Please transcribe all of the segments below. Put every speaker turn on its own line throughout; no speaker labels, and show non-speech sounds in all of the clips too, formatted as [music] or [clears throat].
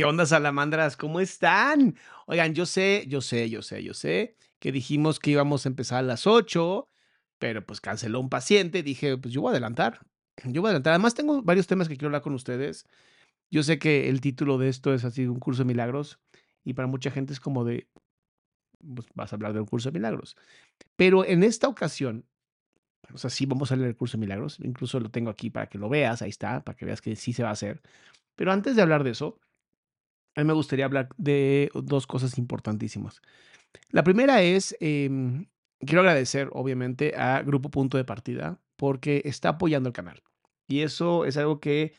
¿Qué onda, salamandras? ¿Cómo están? Oigan, yo sé, yo sé, yo sé, yo sé que dijimos que íbamos a empezar a las 8, pero pues canceló un paciente. Dije, pues yo voy a adelantar. Yo voy a adelantar. Además, tengo varios temas que quiero hablar con ustedes. Yo sé que el título de esto es así, un curso de milagros, y para mucha gente es como de, pues vas a hablar de un curso de milagros. Pero en esta ocasión, o sea, sí vamos a leer el curso de milagros. Incluso lo tengo aquí para que lo veas. Ahí está, para que veas que sí se va a hacer. Pero antes de hablar de eso, a mí me gustaría hablar de dos cosas importantísimas. La primera es, em, quiero agradecer obviamente a Grupo Punto de Partida porque está apoyando el canal. Y eso es algo que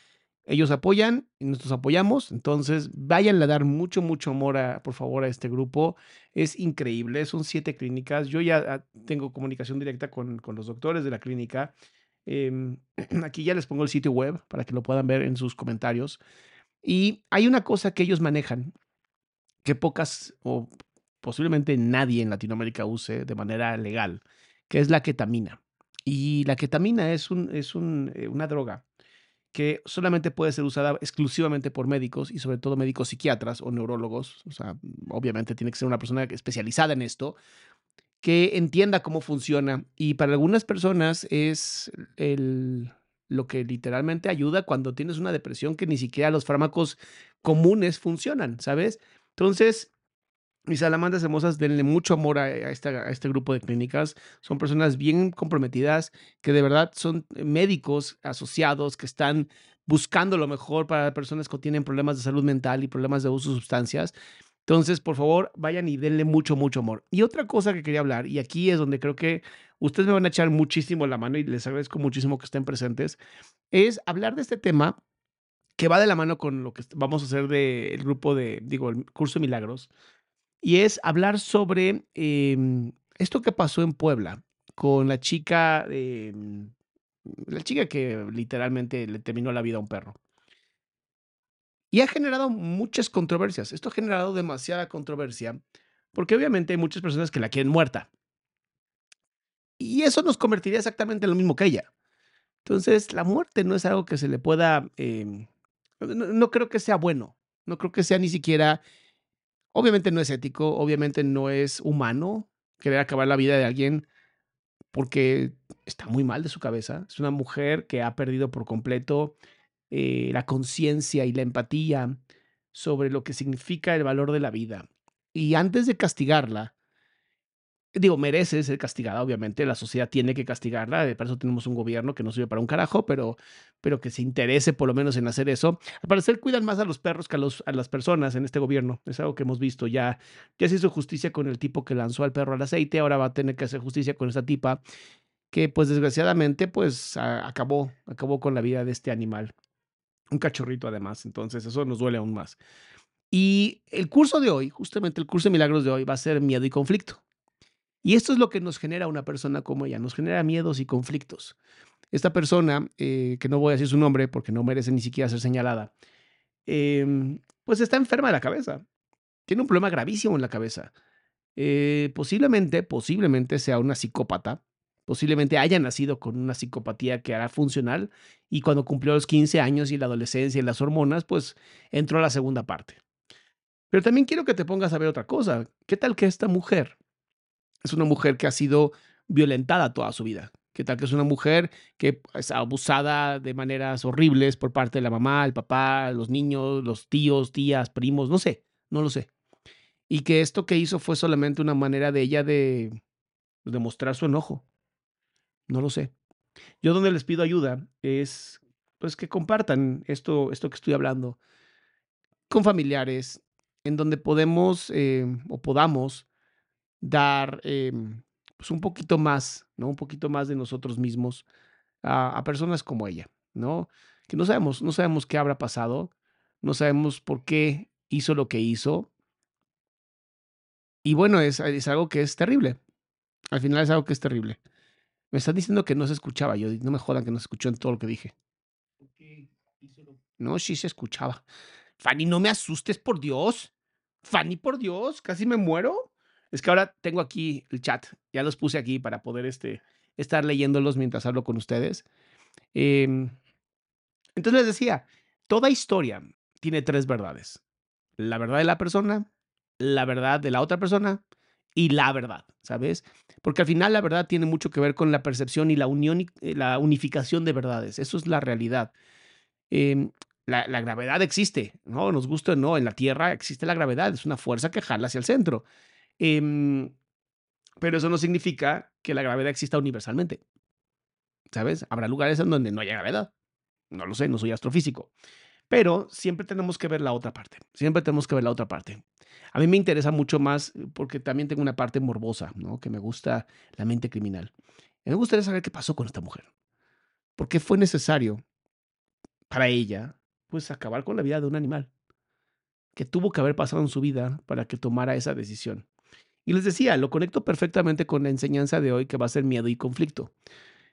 ellos apoyan y nosotros apoyamos. Entonces, vayan a dar mucho, mucho amor, a, por favor, a este grupo. Es increíble. Son siete clínicas. Yo ya ah, tengo comunicación directa con, con los doctores de la clínica. Em, [clears throat] aquí ya les pongo el sitio web para que lo puedan ver en sus comentarios. Y hay una cosa que ellos manejan que pocas o posiblemente nadie en Latinoamérica use de manera legal, que es la ketamina. Y la ketamina es, un, es un, eh, una droga que solamente puede ser usada exclusivamente por médicos y sobre todo médicos psiquiatras o neurólogos. O sea, obviamente tiene que ser una persona especializada en esto, que entienda cómo funciona. Y para algunas personas es el, lo que literalmente ayuda cuando tienes una depresión que ni siquiera los fármacos comunes funcionan, ¿sabes? Entonces, mis salamandras hermosas, denle mucho amor a, este grupo de clínicas. Son personas bien comprometidas, que de verdad son médicos asociados, que están buscando lo mejor para personas que tienen problemas de salud mental y problemas de uso de sustancias. Entonces, por favor, vayan y denle mucho, mucho amor. Y otra cosa que quería hablar, y aquí es donde creo que ustedes me van a echar muchísimo la mano y les agradezco muchísimo que estén presentes, es hablar de este tema que va de la mano con lo que vamos a hacer del grupo de, digo, el curso de milagros, y es hablar sobre eh, esto que pasó en Puebla con la chica, eh, la chica que literalmente le terminó la vida a un perro. Y ha generado muchas controversias. Esto ha generado demasiada controversia porque obviamente hay muchas personas que la quieren muerta. Y eso nos convertiría exactamente en lo mismo que ella. Entonces, la muerte no es algo que se le pueda... No, no, creo que sea bueno. No creo que sea ni siquiera Obviamente no es ético, obviamente no es humano querer acabar la vida de alguien porque está muy mal de su cabeza. Es una mujer que ha perdido por completo eh, la conciencia y la empatía sobre lo que significa el valor de la vida. Y antes de castigarla, digo, merece ser castigada, obviamente, la sociedad tiene que castigarla, de eso tenemos un gobierno que no sirve para un carajo, pero, pero que se interese por lo menos en hacer eso. Al parecer cuidan más a los perros que a, los, a las personas en este gobierno, es algo que hemos visto ya. Ya se hizo justicia con el tipo que lanzó al perro al aceite, ahora va a tener que hacer justicia con esa tipa que pues desgraciadamente pues acabó, acabó con la vida de este animal. Un cachorrito además, entonces eso nos duele aún más. Y el curso de hoy, justamente el curso de milagros de hoy, va a ser miedo y conflicto. Y esto es lo que nos genera una persona como ella, nos genera miedos y conflictos. Esta persona, eh, que no voy a decir su nombre porque no merece ni siquiera ser señalada, em, pues está enferma de la cabeza. Tiene un problema gravísimo en la cabeza. Eh, posiblemente, posiblemente sea una psicópata. Posiblemente haya nacido con una psicopatía que hará funcional y cuando cumplió los 15 años y la adolescencia y las hormonas, pues entró a la segunda parte. Pero también quiero que te pongas a ver otra cosa. ¿Qué tal que esta mujer es una mujer que ha sido violentada toda su vida. ¿Qué tal que es una mujer que es abusada de maneras horribles por parte de la mamá, el papá, los niños, los tíos, tías, primos, no sé, no lo sé. Y que esto que hizo fue solamente una manera de ella de demostrar su enojo. No lo sé. Yo donde les pido ayuda es pues que compartan esto, esto que estoy hablando con familiares, en donde podemos eh, o podamos dar em, pues un poquito más, ¿no? Un poquito más de nosotros mismos a, personas como ella, ¿no? Que no sabemos, no sabemos qué habrá pasado, no sabemos por qué hizo lo que hizo. Y bueno, es, es algo que es terrible. Al final es algo que es terrible. Me están diciendo que no se escuchaba. Yo no me jodan que no se escuchó en todo lo que dije. No, sí se escuchaba. Fanny, no me asustes, por Dios. Fanny, por Dios, casi me muero. Es que ahora tengo aquí el chat, ya los puse aquí para poder este, estar leyéndolos mientras hablo con ustedes. Em, entonces les decía, toda historia tiene tres verdades. La verdad de la persona, la verdad de la otra persona y la verdad, ¿sabes? Porque al final la verdad tiene mucho que ver con la percepción y la unión, eh, la unificación de verdades. Eso es la realidad. Em, la, la, gravedad existe, ¿no? Nos gusta o no, en la Tierra existe la gravedad, es una fuerza que jala hacia el centro. Em, pero eso no significa que la gravedad exista universalmente. ¿Sabes? Habrá lugares en donde no haya gravedad. No lo sé, no soy astrofísico. Pero siempre tenemos que ver la otra parte. Siempre tenemos que ver la otra parte. A mí me interesa mucho más eh, porque también tengo una parte morbosa, ¿no? Que me gusta la mente criminal. me gustaría saber qué pasó con esta mujer. ¿Por qué fue necesario para ella, pues, acabar con la vida de un animal? Que tuvo que haber pasado en su vida para que tomara esa decisión. Y les decía, lo conecto perfectamente con la enseñanza de hoy que va a ser miedo y conflicto.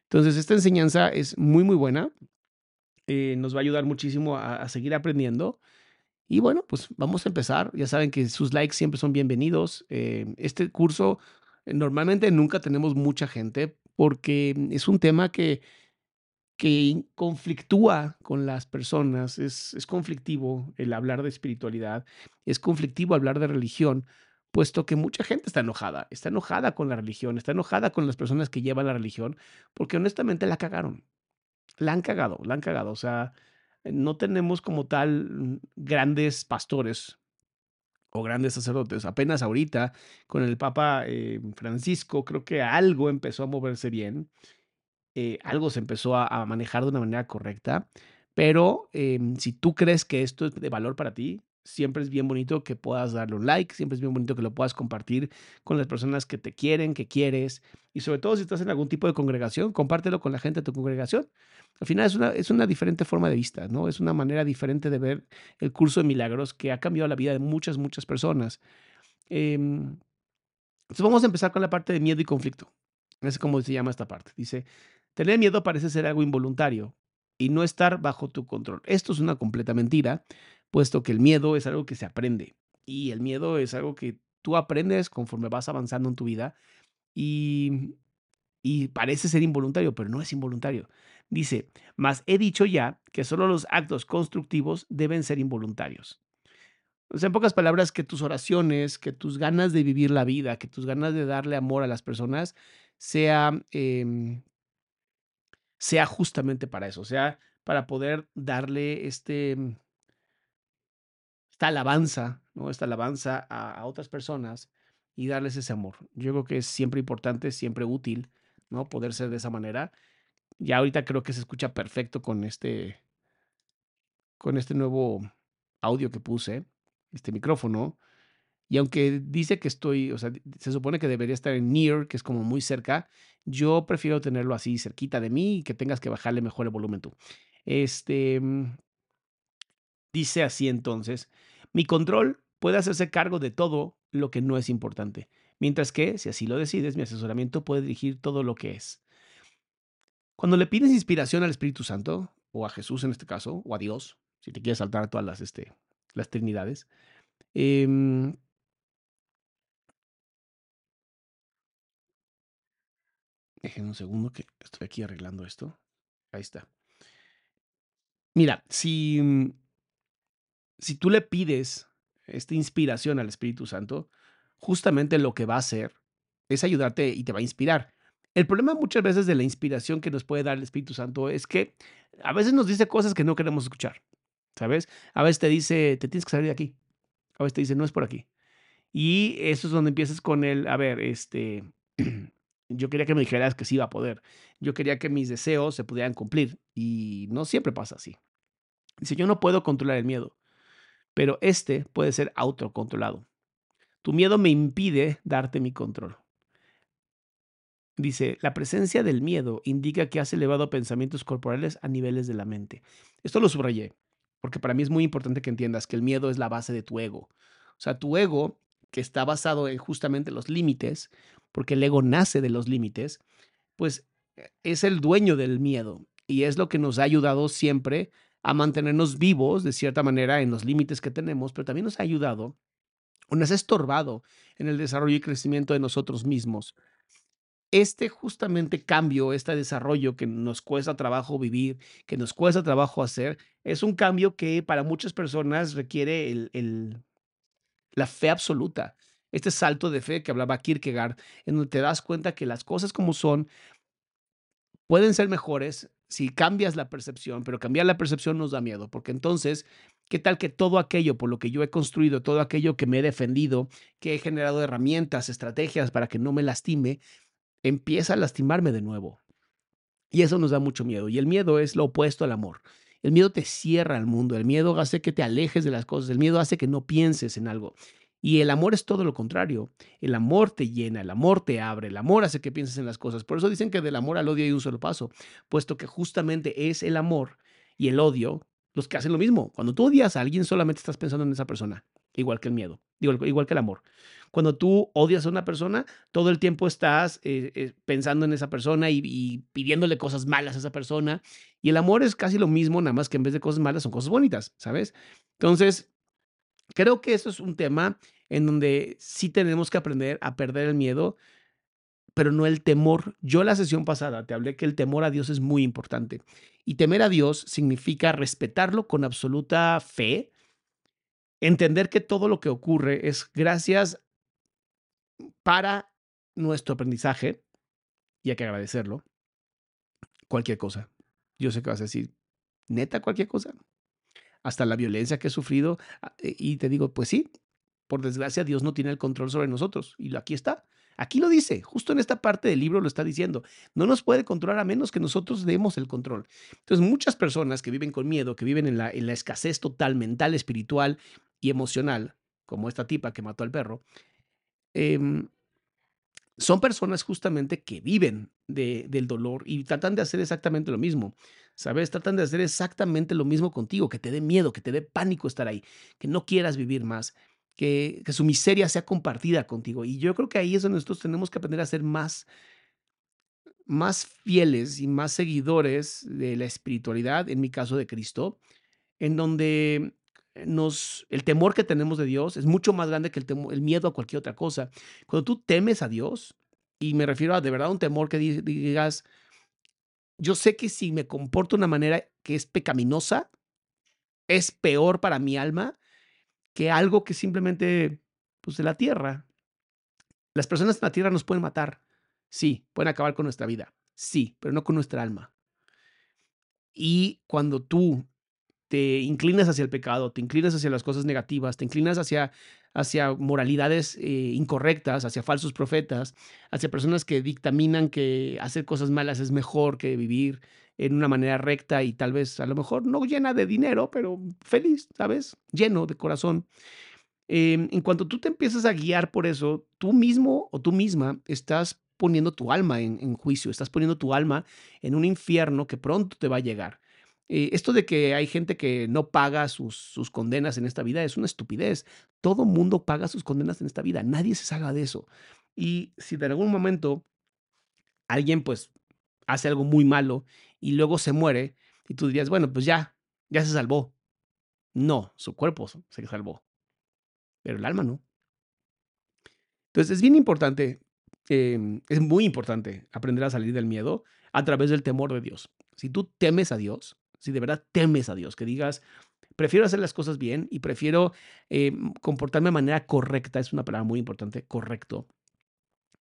Entonces, esta enseñanza es muy, muy buena. Eh, nos va a ayudar muchísimo a, seguir aprendiendo. Y bueno, pues vamos a empezar. Ya saben que sus likes siempre son bienvenidos. Eh, este curso, eh, normalmente nunca tenemos mucha gente porque es un tema que, que conflictúa con las personas. Es, es conflictivo el hablar de espiritualidad. Es conflictivo hablar de religión puesto que mucha gente está enojada, está enojada con la religión, está enojada con las personas que llevan la religión, porque honestamente la cagaron, la han cagado, la han cagado, o sea, no tenemos como tal grandes pastores o grandes sacerdotes. Apenas ahorita, con el Papa eh, Francisco, creo que algo empezó a moverse bien, eh, algo se empezó a, manejar de una manera correcta, pero em, si tú crees que esto es de valor para ti, siempre es bien bonito que puedas darle un like, siempre es bien bonito que lo puedas compartir con las personas que te quieren, que quieres, y sobre todo si estás en algún tipo de congregación, compártelo con la gente de tu congregación. Al final es una, es una diferente forma de vista, ¿no? Es una manera diferente de ver el curso de milagros que ha cambiado la vida de muchas, muchas personas. Em, entonces vamos a empezar con la parte de miedo y conflicto. Es como se llama esta parte. Dice, tener miedo parece ser algo involuntario y no estar bajo tu control. Esto es una completa mentira puesto que el miedo es algo que se aprende y el miedo es algo que tú aprendes conforme vas avanzando en tu vida y, y parece ser involuntario, pero no es involuntario. Dice, mas he dicho ya que solo los actos constructivos deben ser involuntarios. O sea, en pocas palabras, que tus oraciones, que tus ganas de vivir la vida, que tus ganas de darle amor a las personas, sea, em, sea justamente para eso, sea para poder darle este, esta alabanza, ¿no? Esta alabanza a, a otras personas y darles ese amor. Yo creo que es siempre importante, siempre útil, ¿no? Poder ser de esa manera. Ya ahorita creo que se escucha perfecto con este, con este nuevo audio que puse, este micrófono. Y aunque dice que estoy, o sea, se supone que debería estar en near, que es como muy cerca, yo prefiero tenerlo así cerquita de mí y que tengas que bajarle mejor el volumen tú. Este dice así entonces, mi control puede hacerse cargo de todo lo que no es importante, mientras que, si así lo decides, mi asesoramiento puede dirigir todo lo que es. Cuando le pides inspiración al Espíritu Santo, o a Jesús en este caso, o a Dios, si te quieres saltar todas las, este, las trinidades, eh, un segundo que estoy aquí arreglando esto. Ahí está. Mira, si, mm, si tú le pides esta inspiración al Espíritu Santo, justamente lo que va a hacer es ayudarte y te va a inspirar. El problema muchas veces de la inspiración que nos puede dar el Espíritu Santo es que a veces nos dice cosas que no queremos escuchar, ¿sabes? A veces te dice, te tienes que salir de aquí. A veces te dice, no es por aquí. Y eso es donde empiezas con el, a ver, este, [clears throat] yo quería que me dijeras que sí iba a poder. Yo quería que mis deseos se pudieran cumplir. Y no siempre pasa así. Dice, yo no puedo controlar el miedo, pero este puede ser autocontrolado. Tu miedo me impide darte mi control. Dice, la presencia del miedo indica que has elevado pensamientos corporales a niveles de la mente. Esto lo subrayé, porque para mí es muy importante que entiendas que el miedo es la base de tu ego. O sea, tu ego, que está basado en justamente los límites, porque el ego nace de los límites, pues eh, es el dueño del miedo y es lo que nos ha ayudado siempre a mantenernos vivos de cierta manera en los límites que tenemos, pero también nos ha ayudado o nos ha estorbado en el desarrollo y crecimiento de nosotros mismos. Este justamente cambio, este desarrollo que nos cuesta trabajo vivir, que nos cuesta trabajo hacer, es un cambio que para muchas personas requiere la fe absoluta este salto de fe que hablaba Kierkegaard, en donde te das cuenta que las cosas como son pueden ser mejores si cambias la percepción, pero cambiar la percepción nos da miedo, porque entonces, ¿qué tal que todo aquello por lo que yo he construido, todo aquello que me he defendido, que he generado herramientas, estrategias para que no me lastime, empieza a lastimarme de nuevo? Y eso nos da mucho miedo. Y el miedo es lo opuesto al amor. El miedo te cierra al mundo, el miedo hace que te alejes de las cosas, el miedo hace que no pienses en algo. Y el amor es todo lo contrario. El amor te llena, el amor te abre, el amor hace que pienses en las cosas. Por eso dicen que del amor al odio hay un solo paso, puesto que justamente es el amor y el odio los que hacen lo mismo. Cuando tú odias a alguien, solamente estás pensando en esa persona, igual que el miedo, igual, que el amor. Cuando tú odias a una persona, todo el tiempo estás eh, eh, pensando en esa persona y, y pidiéndole cosas malas a esa persona. Y el amor es casi lo mismo, nada más que en vez de cosas malas son cosas bonitas, ¿sabes? Entonces, Creo que eso es un tema en donde sí tenemos que aprender a perder el miedo, pero no el temor. Yo la sesión pasada te hablé que el temor a Dios es muy importante. Y temer a Dios significa respetarlo con absoluta fe, entender que todo lo que ocurre es gracias para nuestro aprendizaje, y hay que agradecerlo, cualquier cosa. Yo sé que vas a decir, neta, cualquier cosa hasta la violencia que he sufrido. Ah, eh, y te digo, pues sí, por desgracia Dios no tiene el control sobre nosotros. Y aquí está. Aquí lo dice, justo en esta parte del libro lo está diciendo. No nos puede controlar a menos que nosotros demos el control. Entonces, muchas personas que viven con miedo, que viven en la, en la escasez total mental, espiritual y emocional, como esta tipa que mató al perro, eh, son personas justamente que viven de, del dolor y tratan de hacer exactamente lo mismo. ¿Sabes? Tratan de hacer exactamente lo mismo contigo, que te dé miedo, que te dé pánico estar ahí, que no quieras vivir más, que, que su miseria sea compartida contigo. Y yo creo que ahí es donde nosotros tenemos que aprender a ser más, más fieles y más seguidores de la espiritualidad, en mi caso de Cristo, en donde nos, el temor que tenemos de Dios es mucho más grande que el, miedo a cualquier otra cosa. Cuando tú temes a Dios, y me refiero a de verdad un temor que digas, yo sé que si me comporto de una manera que es pecaminosa, es peor para mi alma que algo que simplemente, pues de la tierra. Las personas en la tierra nos pueden matar, sí, pueden acabar con nuestra vida, sí, pero no con nuestra alma. Y cuando tú te inclinas hacia el pecado, te inclinas hacia las cosas negativas, te inclinas hacia, hacia moralidades eh, incorrectas, hacia falsos profetas, hacia personas que dictaminan que hacer cosas malas es mejor que vivir en una manera recta y tal vez a lo mejor no llena de dinero, pero feliz, ¿sabes? Lleno de corazón. Em, en cuanto tú te empiezas a guiar por eso, tú mismo o tú misma estás poniendo tu alma en juicio, estás poniendo tu alma en un infierno que pronto te va a llegar. Eh, esto de que hay gente que no paga sus, condenas en esta vida es una estupidez. Todo mundo paga sus condenas en esta vida. Nadie se salga de eso. Y si de algún momento alguien pues hace algo muy malo y luego se muere y tú dirías, bueno, pues ya, ya se salvó. No, su cuerpo se salvó, pero el alma no. Entonces es bien importante, em, es muy importante aprender a salir del miedo a través del temor de Dios. Si tú temes a Dios, si de verdad temes a Dios, que digas, prefiero hacer las cosas bien y prefiero eh, comportarme de manera correcta, es una palabra muy importante, correcto.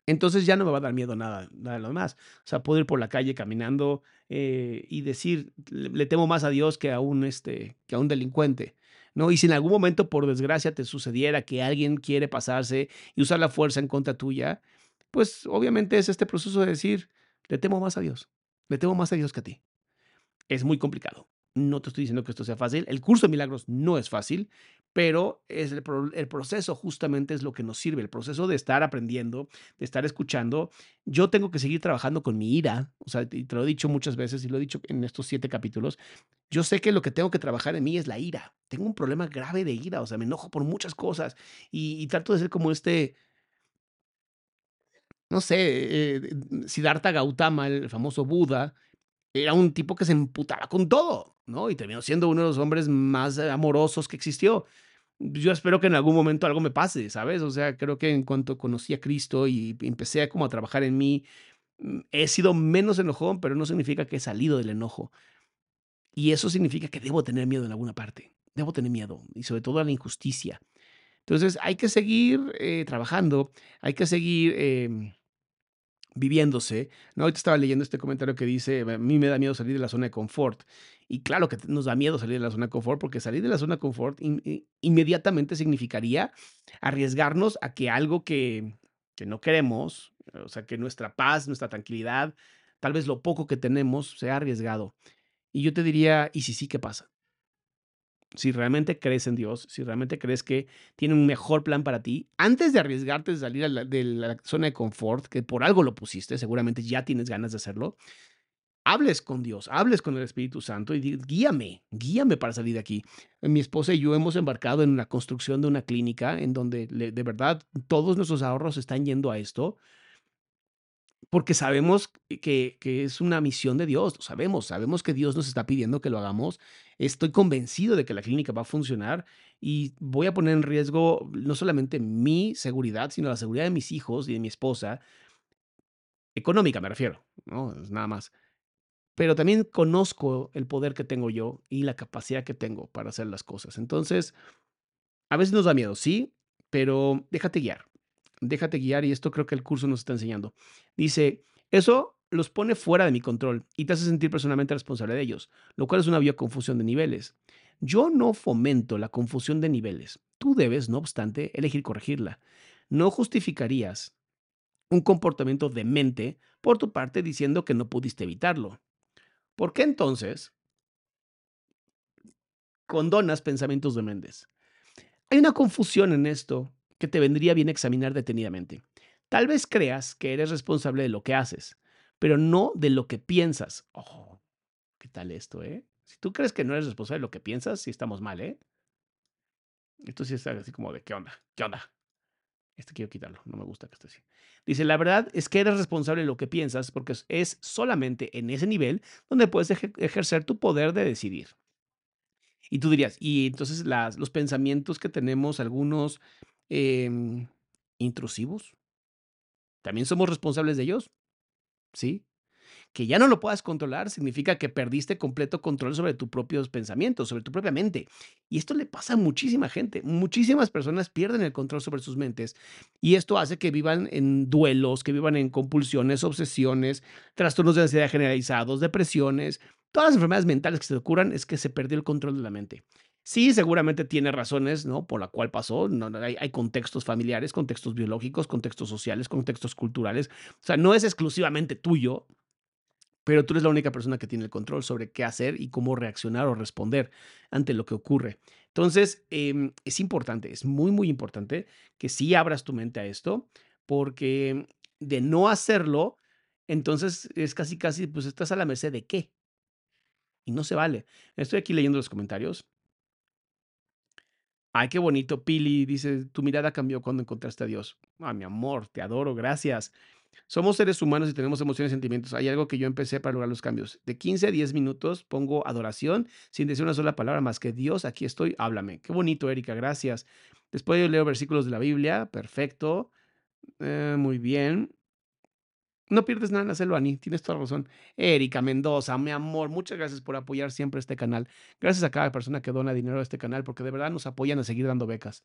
Entonces ya no me va a dar miedo nada, nada de lo demás. O sea, puedo ir por la calle caminando eh, y decir, le, temo más a Dios que a un, este, que a un delincuente. ¿no? Y si en algún momento, por desgracia, te sucediera que alguien quiere pasarse y usar la fuerza en contra tuya, pues obviamente es este proceso de decir, le temo más a Dios, le temo más a Dios que a ti es muy complicado. No te estoy diciendo que esto sea fácil. El curso de milagros no es fácil, pero es el, proceso justamente es lo que nos sirve, el proceso de estar aprendiendo, de estar escuchando. Yo tengo que seguir trabajando con mi ira, o sea, te lo he dicho muchas veces y lo he dicho en estos siete capítulos. Yo sé que lo que tengo que trabajar en mí es la ira. Tengo un problema grave de ira, o sea, me enojo por muchas cosas y, trato de ser como este, no sé, eh, Siddhartha Gautama, el famoso Buda, era un tipo que se emputaba con todo, ¿no? Y terminó siendo uno de los hombres más amorosos que existió. Yo espero que en algún momento algo me pase, ¿sabes? O sea, creo que en cuanto conocí a Cristo y empecé como a trabajar en mí, mm, he sido menos enojón, pero no significa que he salido del enojo. Y eso significa que debo tener miedo en alguna parte. Debo tener miedo, y sobre todo a la injusticia. Entonces, hay que seguir eh, trabajando, hay que seguir... Em, viviéndose. ¿no? Ahorita estaba leyendo este comentario que dice, a mí me da miedo salir de la zona de confort. Y claro que nos da miedo salir de la zona de confort, porque salir de la zona de confort inmediatamente significaría arriesgarnos a que algo que, que no queremos, o sea, que nuestra paz, nuestra tranquilidad, tal vez lo poco que tenemos, sea arriesgado. Y yo te diría, ¿y si sí qué pasa? Si realmente crees en Dios, si realmente crees que tiene un mejor plan para ti, antes de arriesgarte de salir de la zona de confort, que por algo lo pusiste, seguramente ya tienes ganas de hacerlo, hables con Dios, hables con el Espíritu Santo y guíame, guíame para salir de aquí. Mi esposa y yo hemos embarcado en la construcción de una clínica en donde de verdad todos nuestros ahorros están yendo a esto porque sabemos que, que, es una misión de Dios, lo sabemos, sabemos que Dios nos está pidiendo que lo hagamos. Estoy convencido de que la clínica va a funcionar y voy a poner en riesgo no solamente mi seguridad, sino la seguridad de mis hijos y de mi esposa, económica me refiero, ¿no? Es nada más. Pero también conozco el poder que tengo yo y la capacidad que tengo para hacer las cosas. Entonces, a veces nos da miedo, sí, pero déjate guiar déjate guiar y esto creo que el curso nos está enseñando. Dice, eso los pone fuera de mi control y te hace sentir personalmente responsable de ellos, lo cual es una vía confusión de niveles. Yo no fomento la confusión de niveles. Tú debes, no obstante, elegir corregirla. No justificarías un comportamiento demente por tu parte diciendo que no pudiste evitarlo. ¿Por qué entonces condonas pensamientos dementes? Hay una confusión en esto que te vendría bien examinar detenidamente. Tal vez creas que eres responsable de lo que haces, pero no de lo que piensas. Oh, ¿qué tal esto, eh? Si tú crees que no eres responsable de lo que piensas, sí estamos mal, ¿eh? Esto sí así como de, ¿qué onda? ¿Qué onda? Este quiero quitarlo, no me gusta que esté así. Dice, la verdad es que eres responsable de lo que piensas porque es solamente en ese nivel donde puedes ejercer tu poder de decidir. Y tú dirías, y entonces las, los pensamientos que tenemos, algunos Em, intrusivos. ¿También somos responsables de ellos? Sí. Que ya no lo puedas controlar significa que perdiste completo control sobre tus propios pensamientos, sobre tu propia mente. Y esto le pasa a muchísima gente. Muchísimas personas pierden el control sobre sus mentes y esto hace que vivan en duelos, que vivan en compulsiones, obsesiones, trastornos de ansiedad generalizados, depresiones. Todas las enfermedades mentales que se ocurran es que se perdió el control de la mente. Sí, seguramente tiene razones, ¿no? Por la cual pasó. No, hay, contextos familiares, contextos biológicos, contextos sociales, contextos culturales. O sea, no es exclusivamente tuyo, pero tú eres la única persona que tiene el control sobre qué hacer y cómo reaccionar o responder ante lo que ocurre. Entonces, eh, es importante, es muy, muy importante que sí abras tu mente a esto, porque de no hacerlo, entonces es casi, casi, pues estás a la merced de qué. Y no se vale. Estoy aquí leyendo los comentarios. Ay, qué bonito. Pili dice, tu mirada cambió cuando encontraste a Dios. Ah, mi amor, te adoro, gracias. Somos seres humanos y tenemos emociones y sentimientos. Hay algo que yo empecé para lograr los cambios. De 15 a 10 minutos pongo adoración sin decir una sola palabra más que Dios, aquí estoy, háblame. Qué bonito, Erika, gracias. Después yo leo versículos de la Biblia, perfecto. Eh, muy bien. No pierdes nada en hacerlo, Ani. Tienes toda la razón. Erika Mendoza, mi amor, muchas gracias por apoyar siempre este canal. Gracias a cada persona que dona dinero a este canal, porque de verdad nos apoyan a seguir dando becas.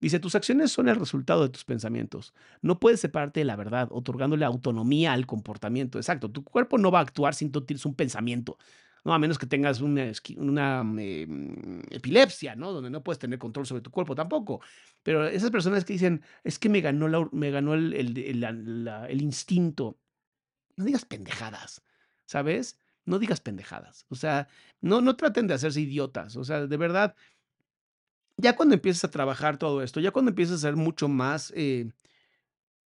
Dice, tus acciones son el resultado de tus pensamientos. No puedes separarte de la verdad, otorgándole autonomía al comportamiento. Exacto, tu cuerpo no va a actuar si tú tienes un pensamiento. No, a menos que tengas una, una eh, epilepsia, ¿no? Donde no puedes tener control sobre tu cuerpo tampoco. Pero esas personas que dicen, es que me ganó, la, me ganó el, el, el instinto. No digas pendejadas, ¿sabes? No digas pendejadas. O sea, no, no traten de hacerse idiotas. O sea, de verdad, ya cuando empiezas a trabajar todo esto, ya cuando empiezas a ser mucho más eh,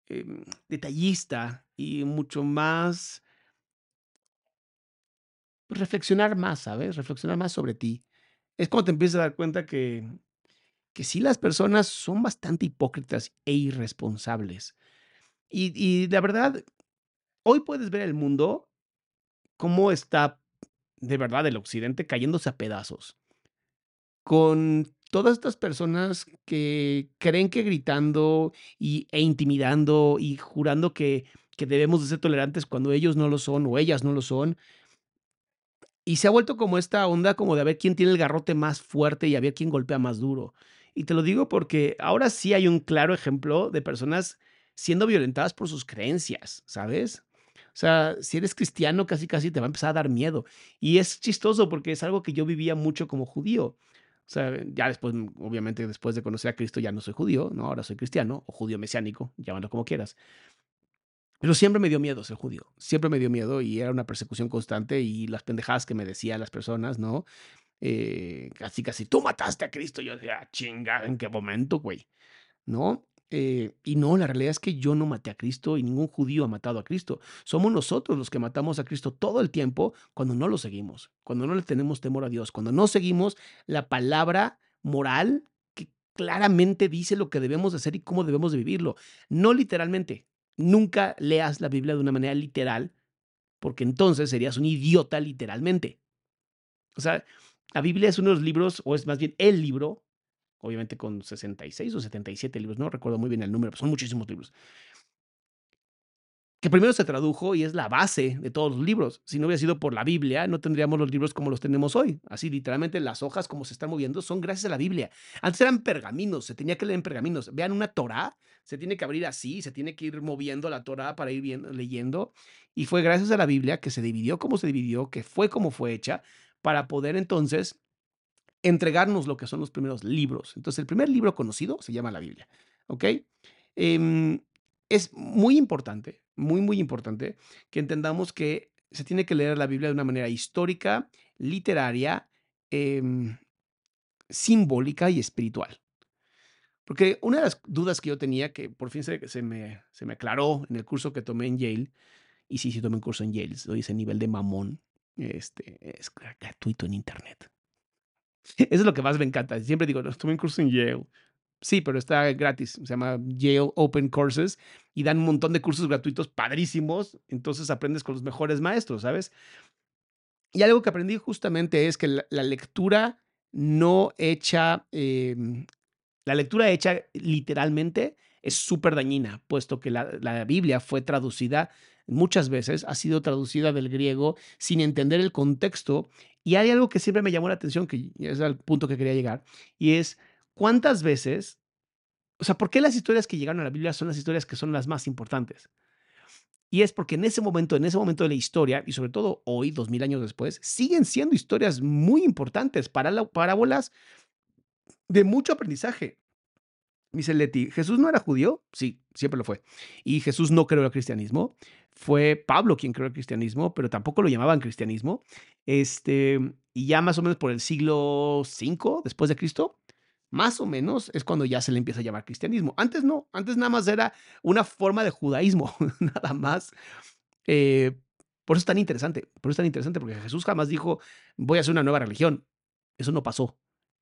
em, detallista y mucho más reflexionar más, ¿sabes? Reflexionar más sobre ti. Es cuando te empiezas a dar cuenta que, que sí las personas son bastante hipócritas e irresponsables. Y, y la verdad, hoy puedes ver el mundo cómo está de verdad el occidente cayéndose a pedazos. Con todas estas personas que creen que gritando y, e intimidando y jurando que, que debemos de ser tolerantes cuando ellos no lo son o ellas no lo son, y se ha vuelto como esta onda como de a ver quién tiene el garrote más fuerte y a ver quién golpea más duro. Y te lo digo porque ahora sí hay un claro ejemplo de personas siendo violentadas por sus creencias, ¿sabes? O sea, si eres cristiano, casi casi te va a empezar a dar miedo. Y es chistoso porque es algo que yo vivía mucho como judío. O sea, ya después, obviamente, después de conocer a Cristo, ya no soy judío, ¿no? Ahora soy cristiano o judío mesiánico, llámalo como quieras. Pero siempre me dio miedo ser judío, siempre me dio miedo y era una persecución constante y las pendejadas que me decían las personas, ¿no? Eh, casi, casi, tú mataste a Cristo. Yo decía, chinga, ¿en qué momento, güey? ¿No? Eh, y no, la realidad es que yo no maté a Cristo y ningún judío ha matado a Cristo. Somos nosotros los que matamos a Cristo todo el tiempo cuando no lo seguimos, cuando no le tenemos temor a Dios, cuando no seguimos la palabra moral que claramente dice lo que debemos hacer y cómo debemos de vivirlo. No literalmente, Nunca leas la Biblia de una manera literal, porque entonces serías un idiota literalmente. O sea, la Biblia es uno de los libros, o es más bien el libro, obviamente con 66 o 77 libros, no recuerdo muy bien el número, pero son muchísimos libros, que primero se tradujo y es la base de todos los libros. Si no hubiera sido por la Biblia, no tendríamos los libros como los tenemos hoy. Así, literalmente, las hojas como se están moviendo son gracias a la Biblia. Antes eran pergaminos, se tenía que leer en pergaminos. Vean una Torah, se tiene que abrir así, se tiene que ir moviendo la Torah para ir viendo, leyendo. Y fue gracias a la Biblia que se dividió como se dividió, que fue como fue hecha, para poder entonces entregarnos lo que son los primeros libros. Entonces, el primer libro conocido se llama la Biblia. ¿Ok? Eh, es muy importante, muy, muy importante que entendamos que se tiene que leer la Biblia de una manera histórica, literaria, em, simbólica y espiritual. Porque una de las dudas que yo tenía, que por fin se, me, se me aclaró en el curso que tomé en Yale, y sí, sí tomé un curso en Yale, lo hice nivel de mamón, este, es gratuito en Internet. [laughs] Eso es lo que más me encanta. Siempre digo, no, tomé un curso en Yale. Sí, pero está gratis. Se llama Yale Open Courses y dan un montón de cursos gratuitos padrísimos. Entonces aprendes con los mejores maestros, ¿sabes? Y algo que aprendí justamente es que la, lectura no hecha, em, la lectura hecha literalmente es súper dañina, puesto que la, la Biblia fue traducida muchas veces, ha sido traducida del griego sin entender el contexto. Y hay algo que siempre me llamó la atención, que es el punto que quería llegar, y es cuántas veces, o sea, ¿por qué las historias que llegaron a la Biblia son las historias que son las más importantes? Y es porque en ese momento, en ese momento de la historia, y sobre todo hoy, dos mil años después, siguen siendo historias muy importantes, para la, parábolas de mucho aprendizaje. Dice Leti, ¿Jesús no era judío? Sí, siempre lo fue. Y Jesús no creó el cristianismo. Fue Pablo quien creó el cristianismo, pero tampoco lo llamaban cristianismo. Este, y ya más o menos por el siglo V después de Cristo, más o menos es cuando ya se le empieza a llamar cristianismo. Antes no, antes nada más era una forma de judaísmo, [laughs] nada más. Eh, por eso es tan interesante, por eso es tan interesante, porque Jesús jamás dijo, voy a hacer una nueva religión. Eso no pasó.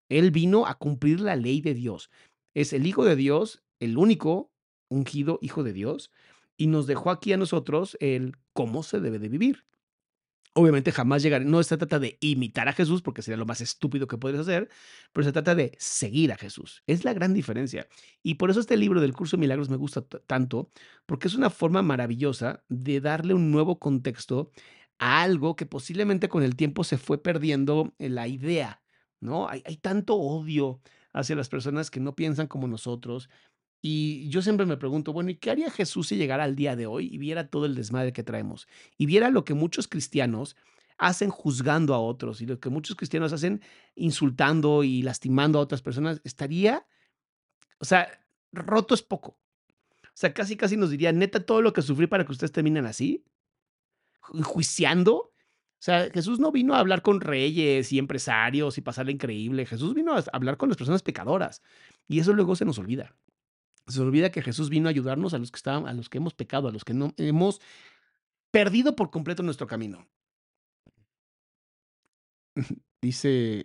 Él vino a cumplir la ley de Dios. Es el Hijo de Dios, el único ungido Hijo de Dios, y nos dejó aquí a nosotros el cómo se debe de vivir. Obviamente jamás llegar, no se trata de imitar a Jesús, porque sería lo más estúpido que puedes hacer, pero se trata de seguir a Jesús. Es la gran diferencia. Y por eso este libro del curso de milagros me gusta tanto, porque es una forma maravillosa de darle un nuevo contexto a algo que posiblemente con el tiempo se fue perdiendo la idea, ¿no? Hay, hay tanto odio hacia las personas que no piensan como nosotros, y yo siempre me pregunto, bueno, ¿y qué haría Jesús si llegara al día de hoy y viera todo el desmadre que traemos? Y viera lo que muchos cristianos hacen juzgando a otros y lo que muchos cristianos hacen insultando y lastimando a otras personas, estaría, o sea, roto es poco. O sea, casi, casi nos diría, neta, todo lo que sufrí para que ustedes terminen así, juiciando. O sea, Jesús no vino a hablar con reyes y empresarios y pasarle increíble. Jesús vino a hablar con las personas pecadoras. Y eso luego se nos olvida. Se olvida que Jesús vino a ayudarnos a los que estaban, a los que hemos pecado, a los que no hemos perdido por completo nuestro camino. [laughs] Dice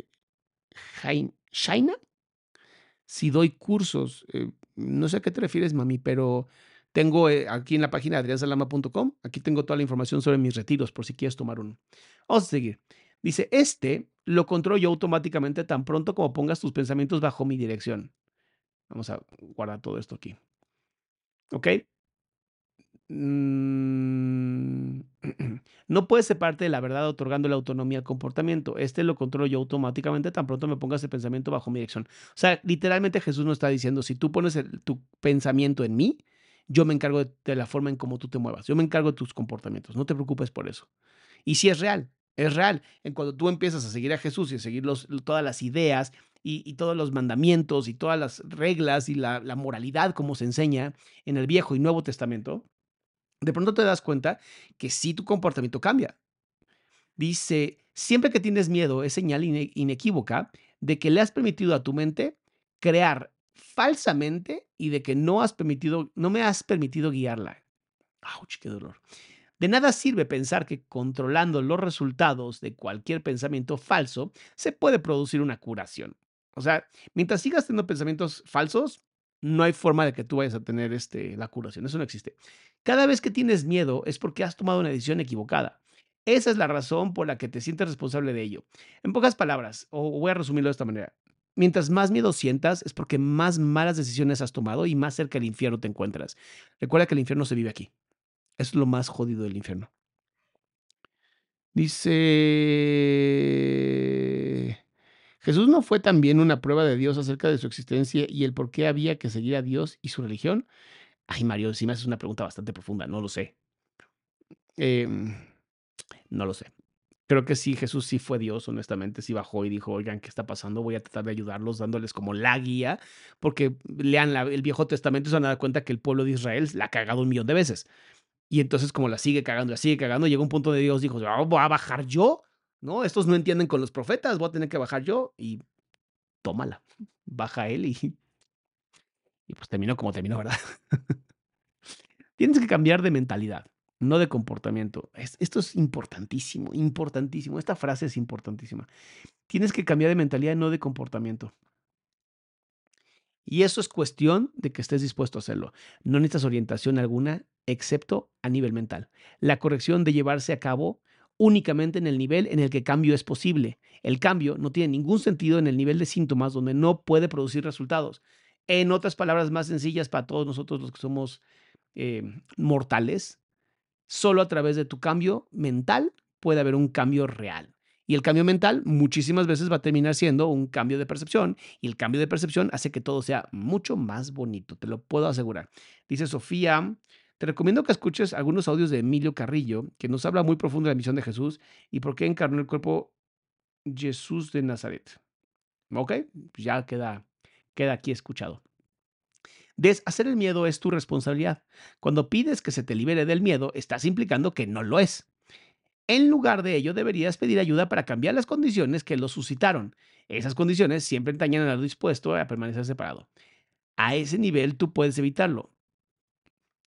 Shaina, si doy cursos, eh, no sé a qué te refieres, mami, pero tengo eh, aquí en la página adriansalama.com, aquí tengo toda la información sobre mis retiros por si quieres tomar uno. Vamos a seguir. Dice, este lo controlo yo automáticamente tan pronto como pongas tus pensamientos bajo mi dirección. Vamos a guardar todo esto aquí. ¿Ok? Mm, [clears throat] no puedes separarte de la verdad otorgando la autonomía al comportamiento. Este lo controlo yo automáticamente tan pronto me pongas el pensamiento bajo mi dirección. O sea, literalmente Jesús nos está diciendo, si tú pones tu pensamiento en mí, yo me encargo de, la forma en cómo tú te muevas. Yo me encargo de tus comportamientos. No te preocupes por eso. Y si es real, es real. En cuando tú empiezas a seguir a Jesús y a seguir todas las ideas y, todos los mandamientos y todas las reglas y la, moralidad como se enseña en el Viejo y Nuevo Testamento, de pronto te das cuenta que sí tu comportamiento cambia. Dice, siempre que tienes miedo es señal inequívoca de que le has permitido a tu mente crear falsamente y de que no has permitido, no me has permitido guiarla. ¡Auch, qué dolor! De nada sirve pensar que controlando los resultados de cualquier pensamiento falso se puede producir una curación. O sea, mientras sigas teniendo pensamientos falsos, no hay forma de que tú vayas a tener este, la curación. Eso no existe. Cada vez que tienes miedo es porque has tomado una decisión equivocada. Esa es la razón por la que te sientes responsable de ello. En pocas palabras, o voy a resumirlo de esta manera. Mientras más miedo sientas es porque más malas decisiones has tomado y más cerca del infierno te encuentras. Recuerda que el infierno se vive aquí. Es lo más jodido del infierno. Dice, Jesús no fue también una prueba de Dios acerca de su existencia y el por qué había que seguir a Dios y su religión. Ay, Mario, si haces una pregunta bastante profunda, no lo sé. Eh, no lo sé. Creo que sí, Jesús sí fue Dios, honestamente, sí bajó y dijo, oigan, ¿qué está pasando? Voy a tratar de ayudarlos dándoles como la guía, porque lean el Viejo Testamento y se van a dar cuenta que el pueblo de Israel la ha cagado un millón de veces. Y entonces como la sigue cagando, la sigue cagando, llegó un punto de Dios dijo, voy a bajar yo, ¿no? Estos no entienden con los profetas, voy a tener que bajar yo y tómala, [laughs] baja él y, y pues terminó como terminó, ¿verdad? [laughs] Tienes que cambiar de mentalidad, no de comportamiento. esto es importantísimo, importantísimo. Esta frase es importantísima. Tienes que cambiar de mentalidad, no de comportamiento. Y eso es cuestión de que estés dispuesto a hacerlo. No necesitas orientación alguna, excepto a nivel mental. La corrección de llevarse a cabo únicamente en el nivel en el que cambio es posible. El cambio no tiene ningún sentido en el nivel de síntomas donde no puede producir resultados. En otras palabras más sencillas para todos nosotros los que somos eh, mortales, solo a través de tu cambio mental puede haber un cambio real. Y el cambio mental muchísimas veces va a terminar siendo un cambio de percepción y el cambio de percepción hace que todo sea mucho más bonito, te lo puedo asegurar. Dice Sofía, te recomiendo que escuches algunos audios de Emilio Carrillo, que nos habla muy profundo de la misión de Jesús y por qué encarnó el cuerpo Jesús de Nazaret. ¿Ok? Pues ya queda, queda aquí escuchado. Deshacer el miedo es tu responsabilidad. Cuando pides que se te libere del miedo, estás implicando que no lo es. En lugar de ello, deberías pedir ayuda para cambiar las condiciones que lo suscitaron. Esas condiciones siempre entrañan a lo dispuesto a permanecer separado. A ese nivel tú puedes evitarlo.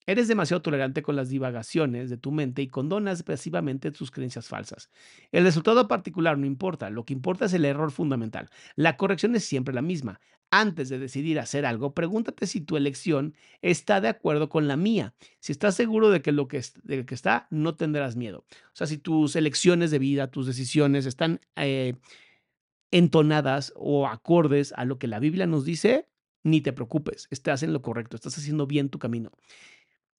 Eres demasiado tolerante con las divagaciones de tu mente y condonas pasivamente tus creencias falsas. El resultado particular no importa, lo que importa es el error fundamental. La corrección es siempre la misma. Antes de decidir hacer algo, pregúntate si tu elección está de acuerdo con la mía. Si estás seguro de que lo que, está, no tendrás miedo. O sea, si tus elecciones de vida, tus decisiones están eh, entonadas o acordes a lo que la Biblia nos dice, ni te preocupes, estás en lo correcto, estás haciendo bien tu camino.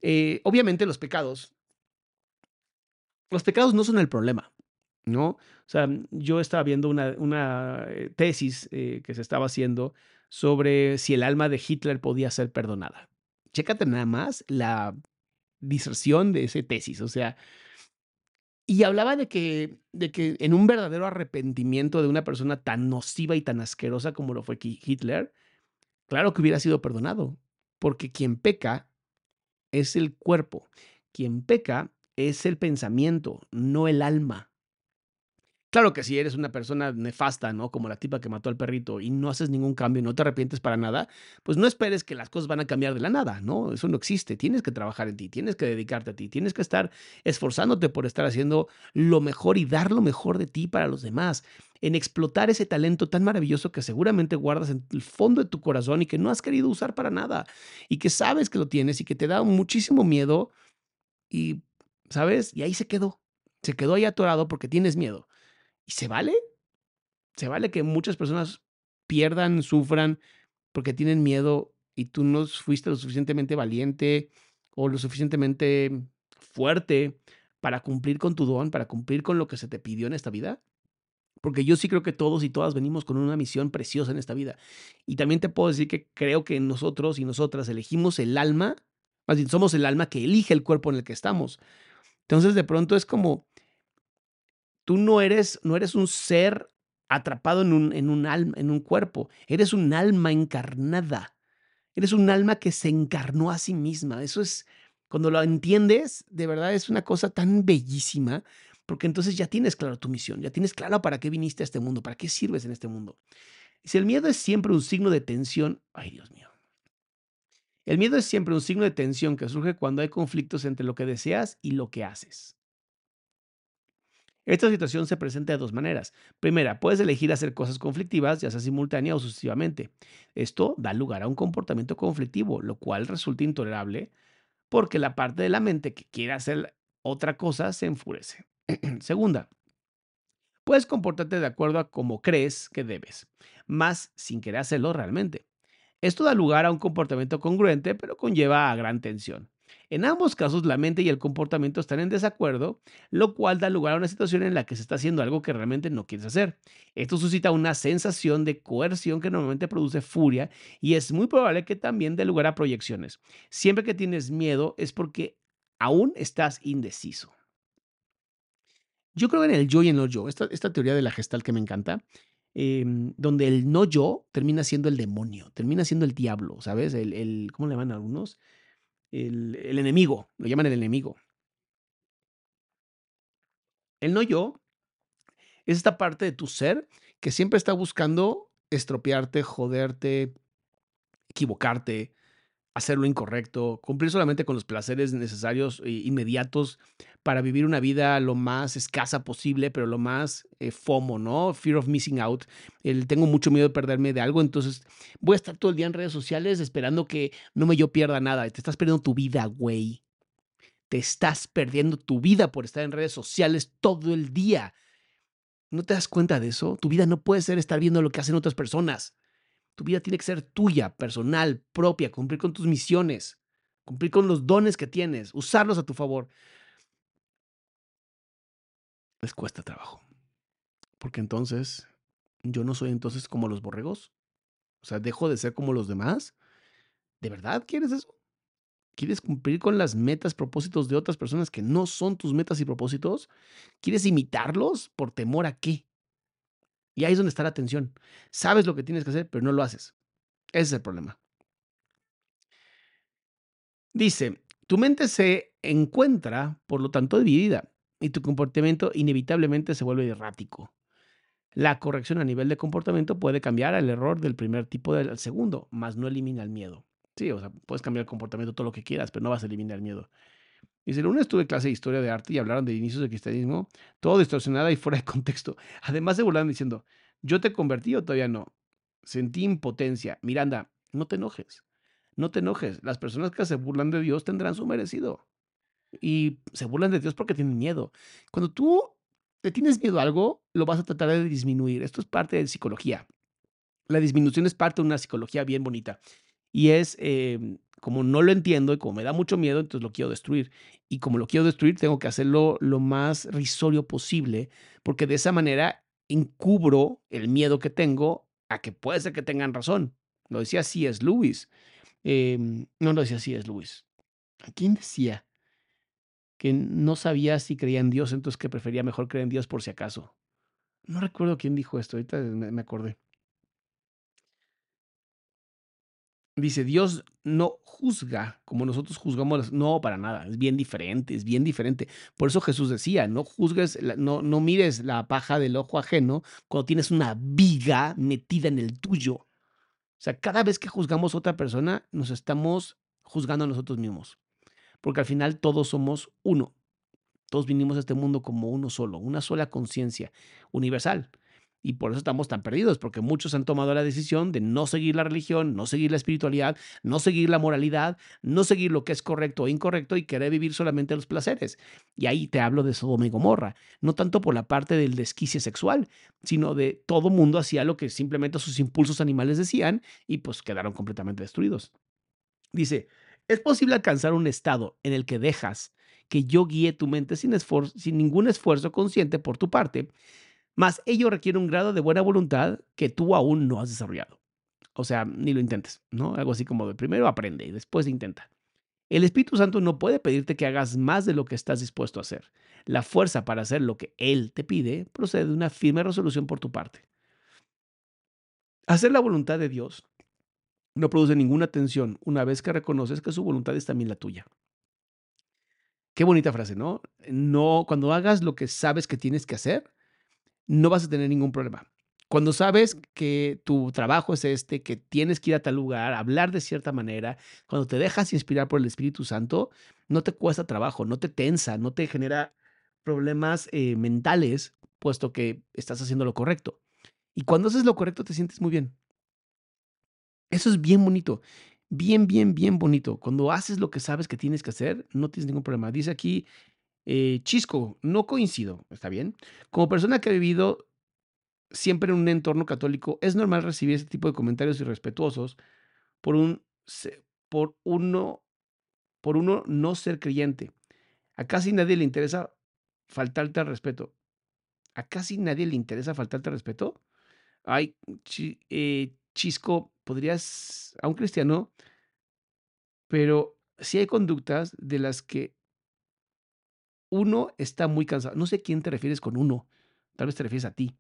Eh, obviamente los pecados, los pecados no son el problema, ¿no? O sea, yo estaba viendo una, una eh, tesis eh, que se estaba haciendo sobre si el alma de Hitler podía ser perdonada. Chécate nada más la diserción de esa tesis, o sea, y hablaba de que, de que en un verdadero arrepentimiento de una persona tan nociva y tan asquerosa como lo fue Hitler, claro que hubiera sido perdonado, porque quien peca es el cuerpo. Quien peca es el pensamiento, no el alma. Claro que si eres una persona nefasta, ¿no? Como la tipa que mató al perrito y no haces ningún cambio y no te arrepientes para nada, pues no esperes que las cosas van a cambiar de la nada, ¿no? Eso no existe. Tienes que trabajar en ti, tienes que dedicarte a ti, tienes que estar esforzándote por estar haciendo lo mejor y dar lo mejor de ti para los demás, en explotar ese talento tan maravilloso que seguramente guardas en el fondo de tu corazón y que no has querido usar para nada y que sabes que lo tienes y que te da muchísimo miedo y, ¿sabes? Y ahí se quedó. Se quedó ahí atorado porque tienes miedo. ¿Y se vale? Se vale que muchas personas pierdan, sufran porque tienen miedo y tú no fuiste lo suficientemente valiente o lo suficientemente fuerte para cumplir con tu don, para cumplir con lo que se te pidió en esta vida. Porque yo sí creo que todos y todas venimos con una misión preciosa en esta vida. Y también te puedo decir que creo que nosotros y nosotras elegimos el alma, más bien somos el alma que elige el cuerpo en el que estamos. Entonces de pronto es como, Tú no eres, no eres un ser atrapado en un, en un alma, en un cuerpo. Eres un alma encarnada. Eres un alma que se encarnó a sí misma. Eso es, cuando lo entiendes, de verdad es una cosa tan bellísima, porque entonces ya tienes claro tu misión, ya tienes claro para qué viniste a este mundo, para qué sirves en este mundo. Si el miedo es siempre un signo de tensión, ay Dios mío. El miedo es siempre un signo de tensión que surge cuando hay conflictos entre lo que deseas y lo que haces. Esta situación se presenta de dos maneras. Primera, puedes elegir hacer cosas conflictivas, ya sea simultánea o sucesivamente. Esto da lugar a un comportamiento conflictivo, lo cual resulta intolerable porque la parte de la mente que quiere hacer otra cosa se enfurece. [clears throat] Segunda, puedes comportarte de acuerdo a cómo crees que debes, más sin querer hacerlo realmente. Esto da lugar a un comportamiento congruente, pero conlleva a gran tensión. En ambos casos, la mente y el comportamiento están en desacuerdo, lo cual da lugar a una situación en la que se está haciendo algo que realmente no quieres hacer. Esto suscita una sensación de coerción que normalmente produce furia y es muy probable que también dé lugar a proyecciones. Siempre que tienes miedo es porque aún estás indeciso. Yo creo en el yo y el no yo, esta, teoría de la gestal que me encanta, em, donde el no yo termina siendo el demonio, termina siendo el diablo, ¿sabes? El, el ¿Cómo le llaman algunos? el, enemigo, lo llaman el enemigo. El no yo es esta parte de tu ser que siempre está buscando estropearte, joderte, equivocarte, hacer lo incorrecto, cumplir solamente con los placeres necesarios e inmediatos para vivir una vida lo más escasa posible, pero lo más eh, FOMO, ¿no? Fear of missing out. El, tengo mucho miedo de perderme de algo, entonces voy a estar todo el día en redes sociales esperando que no me yo pierda nada. Te estás perdiendo tu vida, güey. Te estás perdiendo tu vida por estar en redes sociales todo el día. ¿No te das cuenta de eso? Tu vida no puede ser estar viendo lo que hacen otras personas. Tu vida tiene que ser tuya, personal, propia, cumplir con tus misiones, cumplir con los dones que tienes, usarlos a tu favor. Les cuesta trabajo. Porque entonces, yo no soy entonces como los borregos. O sea, dejo de ser como los demás. ¿De verdad quieres eso? ¿Quieres cumplir con las metas, propósitos de otras personas que no son tus metas y propósitos? ¿Quieres imitarlos por temor a qué? Y ahí es donde está la atención. Sabes lo que tienes que hacer, pero no lo haces. Ese es el problema. Dice, tu mente se encuentra, por lo tanto, dividida y tu comportamiento inevitablemente se vuelve errático. La corrección a nivel de comportamiento puede cambiar el error del primer tipo del segundo, mas no elimina el miedo. Sí, o sea, puedes cambiar el comportamiento todo lo que quieras, pero no vas a eliminar el miedo. Dice, el lunes tuve clase de historia de arte y hablaron de inicios del cristianismo, todo distorsionada y fuera de [laughs] contexto. Además se burlaron diciendo, yo te convertí o todavía no. Sentí impotencia. Miranda, no te enojes. No te enojes. Las personas que se burlan de Dios tendrán su merecido. Y se burlan de Dios porque tienen miedo. Cuando tú te tienes miedo a algo, lo vas a tratar de disminuir. Esto es parte de psicología. La disminución es parte de una psicología bien bonita. Y es, em, como no lo entiendo y como me da mucho miedo, entonces lo quiero destruir. Y como lo quiero destruir, tengo que hacerlo lo más risorio posible, porque de esa manera encubro el miedo que tengo a que puede ser que tengan razón. Lo decía así es Luis. Em, no lo decía así es Luis. ¿A quién decía? Que no sabía si creía en Dios, entonces que prefería mejor creer en Dios por si acaso. No recuerdo quién dijo esto, ahorita me acordé. Dice, Dios no juzga como nosotros juzgamos. No, para nada. Es bien diferente, es bien diferente. Por eso Jesús decía, no juzgues, no, no mires la paja del ojo ajeno cuando tienes una viga metida en el tuyo. O sea, cada vez que juzgamos a otra persona, nos estamos juzgando a nosotros mismos. Porque al final todos somos uno. Todos vinimos a este mundo como uno solo, una sola conciencia universal. Y por eso estamos tan perdidos, porque muchos han tomado la decisión de no seguir la religión, no seguir la espiritualidad, no seguir la moralidad, no seguir lo que es correcto o incorrecto y querer vivir solamente los placeres. Y ahí te hablo de Sodoma y Gomorra, no tanto por la parte del desquicie sexual, sino de todo mundo hacía lo que simplemente sus impulsos animales decían y pues quedaron completamente destruidos. Dice, es posible alcanzar un estado en el que dejas que yo guíe tu mente sin, sin ningún esfuerzo consciente por tu parte más ello requiere un grado de buena voluntad que tú aún no has desarrollado. O sea, ni lo intentes, ¿no? Algo así como de primero aprende y después intenta. El Espíritu Santo no puede pedirte que hagas más de lo que estás dispuesto a hacer. La fuerza para hacer lo que Él te pide procede de una firme resolución por tu parte. Hacer la voluntad de Dios no produce ninguna tensión una vez que reconoces que su voluntad es también la tuya. Qué bonita frase, ¿no? No, cuando hagas lo que sabes que tienes que hacer, no vas a tener ningún problema. Cuando sabes que tu trabajo es este, que tienes que ir a tal lugar, hablar de cierta manera, cuando te dejas inspirar por el Espíritu Santo, no te cuesta trabajo, no te tensa, no te genera problemas eh, mentales, puesto que estás haciendo lo correcto. Y cuando haces lo correcto te sientes muy bien. Eso es bien bonito, bien, bien, bien bonito. Cuando haces lo que sabes que tienes que hacer, no tienes ningún problema. Dice aquí eh, Chisco, no coincido, ¿está bien? Como persona que ha vivido siempre en un entorno católico, es normal recibir este tipo de comentarios irrespetuosos por un por uno por uno no ser creyente. A casi nadie le interesa faltarte al respeto. ¿A casi nadie le interesa faltarte al respeto? Ay, eh, Chisco, podrías, a un cristiano, pero si hay conductas de las que uno está muy cansado. No sé quién te refieres con uno. Tal vez te refieres a ti.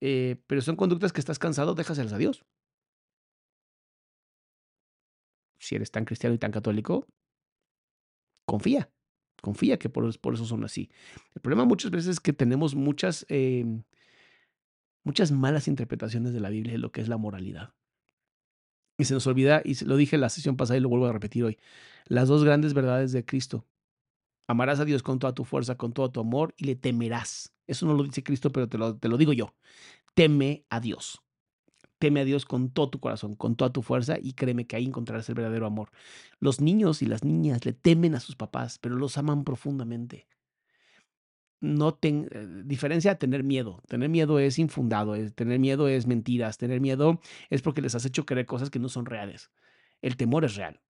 Eh, pero son conductas que estás cansado, déjaselas a Dios. Si eres tan cristiano y tan católico, confía. Confía que por, eso son así. El problema muchas veces es que tenemos muchas, em, muchas malas interpretaciones de la Biblia de lo que es la moralidad. Y se nos olvida, y lo dije en la sesión pasada y lo vuelvo a repetir hoy, las dos grandes verdades de Cristo. Amarás a Dios con toda tu fuerza, con todo tu amor y le temerás. Eso no lo dice Cristo, pero te lo, te lo digo yo. Teme a Dios. Teme a Dios con todo tu corazón, con toda tu fuerza y créeme que ahí encontrarás el verdadero amor. Los niños y las niñas le temen a sus papás, pero los aman profundamente. no ten, eh, diferencia de tener miedo. Tener miedo es infundado, es, tener miedo es mentiras, tener miedo es porque les has hecho creer cosas que no son reales. El temor es real.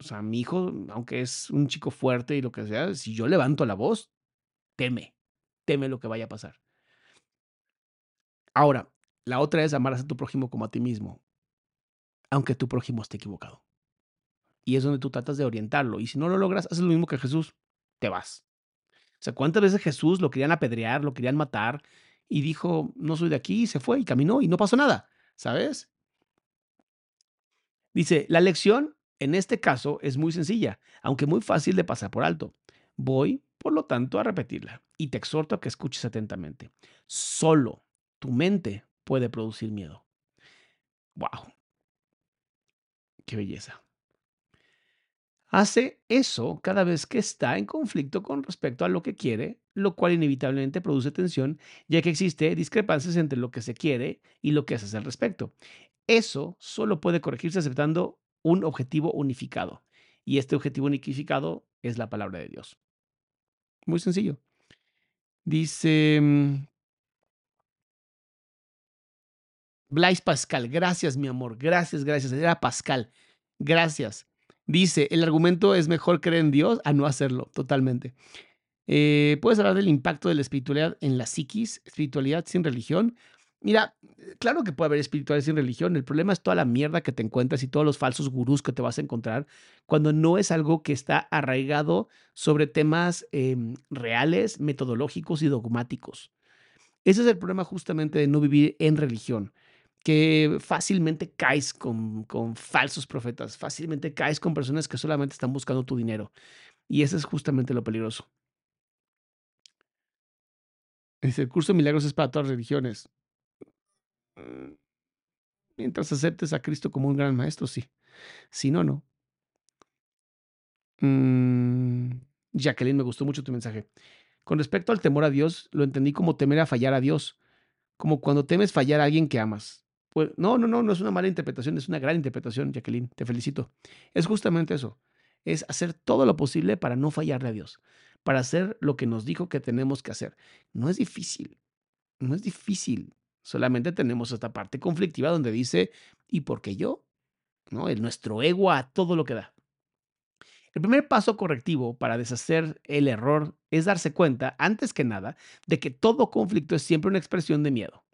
O sea, mi hijo, aunque es un chico fuerte y lo que sea, si yo levanto la voz, teme, teme lo que vaya a pasar. Ahora, la otra es amarás a tu prójimo como a ti mismo, aunque tu prójimo esté equivocado. Y es donde tú tratas de orientarlo. Y si no lo logras, haces lo mismo que Jesús, te vas. O sea, ¿cuántas veces Jesús lo querían apedrear, lo querían matar y dijo, no soy de aquí, y se fue y caminó y no pasó nada, ¿sabes? Dice, la lección en este caso es muy sencilla, aunque muy fácil de pasar por alto. Voy, por lo tanto, a repetirla y te exhorto a que escuches atentamente. Solo tu mente puede producir miedo. ¡Wow! ¡Qué belleza! Hace eso cada vez que está en conflicto con respecto a lo que quiere, lo cual inevitablemente produce tensión, ya que existe discrepancias entre lo que se quiere y lo que haces al respecto. Eso solo puede corregirse aceptando un objetivo unificado. Y este objetivo unificado es la palabra de Dios. Muy sencillo. Dice mm, Blaise Pascal, gracias mi amor, gracias, gracias. Era Pascal, gracias. Dice, el argumento es mejor creer en Dios a no hacerlo, totalmente. Eh, ¿Puedes hablar del impacto de la espiritualidad en la psiquis, espiritualidad sin religión? Mira, claro que puede haber espiritualidad sin religión. El problema es toda la mierda que te encuentras y todos los falsos gurús que te vas a encontrar cuando no es algo que está arraigado sobre temas em, reales, metodológicos y dogmáticos. Ese es el problema justamente de no vivir en religión que fácilmente caes con, con falsos profetas, fácilmente caes con personas que solamente están buscando tu dinero. Y eso es justamente lo peligroso. Dice, el curso de milagros es para todas las religiones. Mm, mientras aceptes a Cristo como un gran maestro, sí. Si no, no. Mm, Jacqueline, me gustó mucho tu mensaje. Con respecto al temor a Dios, lo entendí como temer a fallar a Dios, como cuando temes fallar a alguien que amas. Pues, no, no, no, no es una mala interpretación, es una gran interpretación, Jacqueline, te felicito. Es justamente eso, es hacer todo lo posible para no fallarle a Dios, para hacer lo que nos dijo que tenemos que hacer. No es difícil, no es difícil, solamente tenemos esta parte conflictiva donde dice, ¿y por qué yo? ¿No? El, nuestro ego a todo lo que da. El primer paso correctivo para deshacer el error es darse cuenta, antes que nada, de que todo conflicto es siempre una expresión de miedo.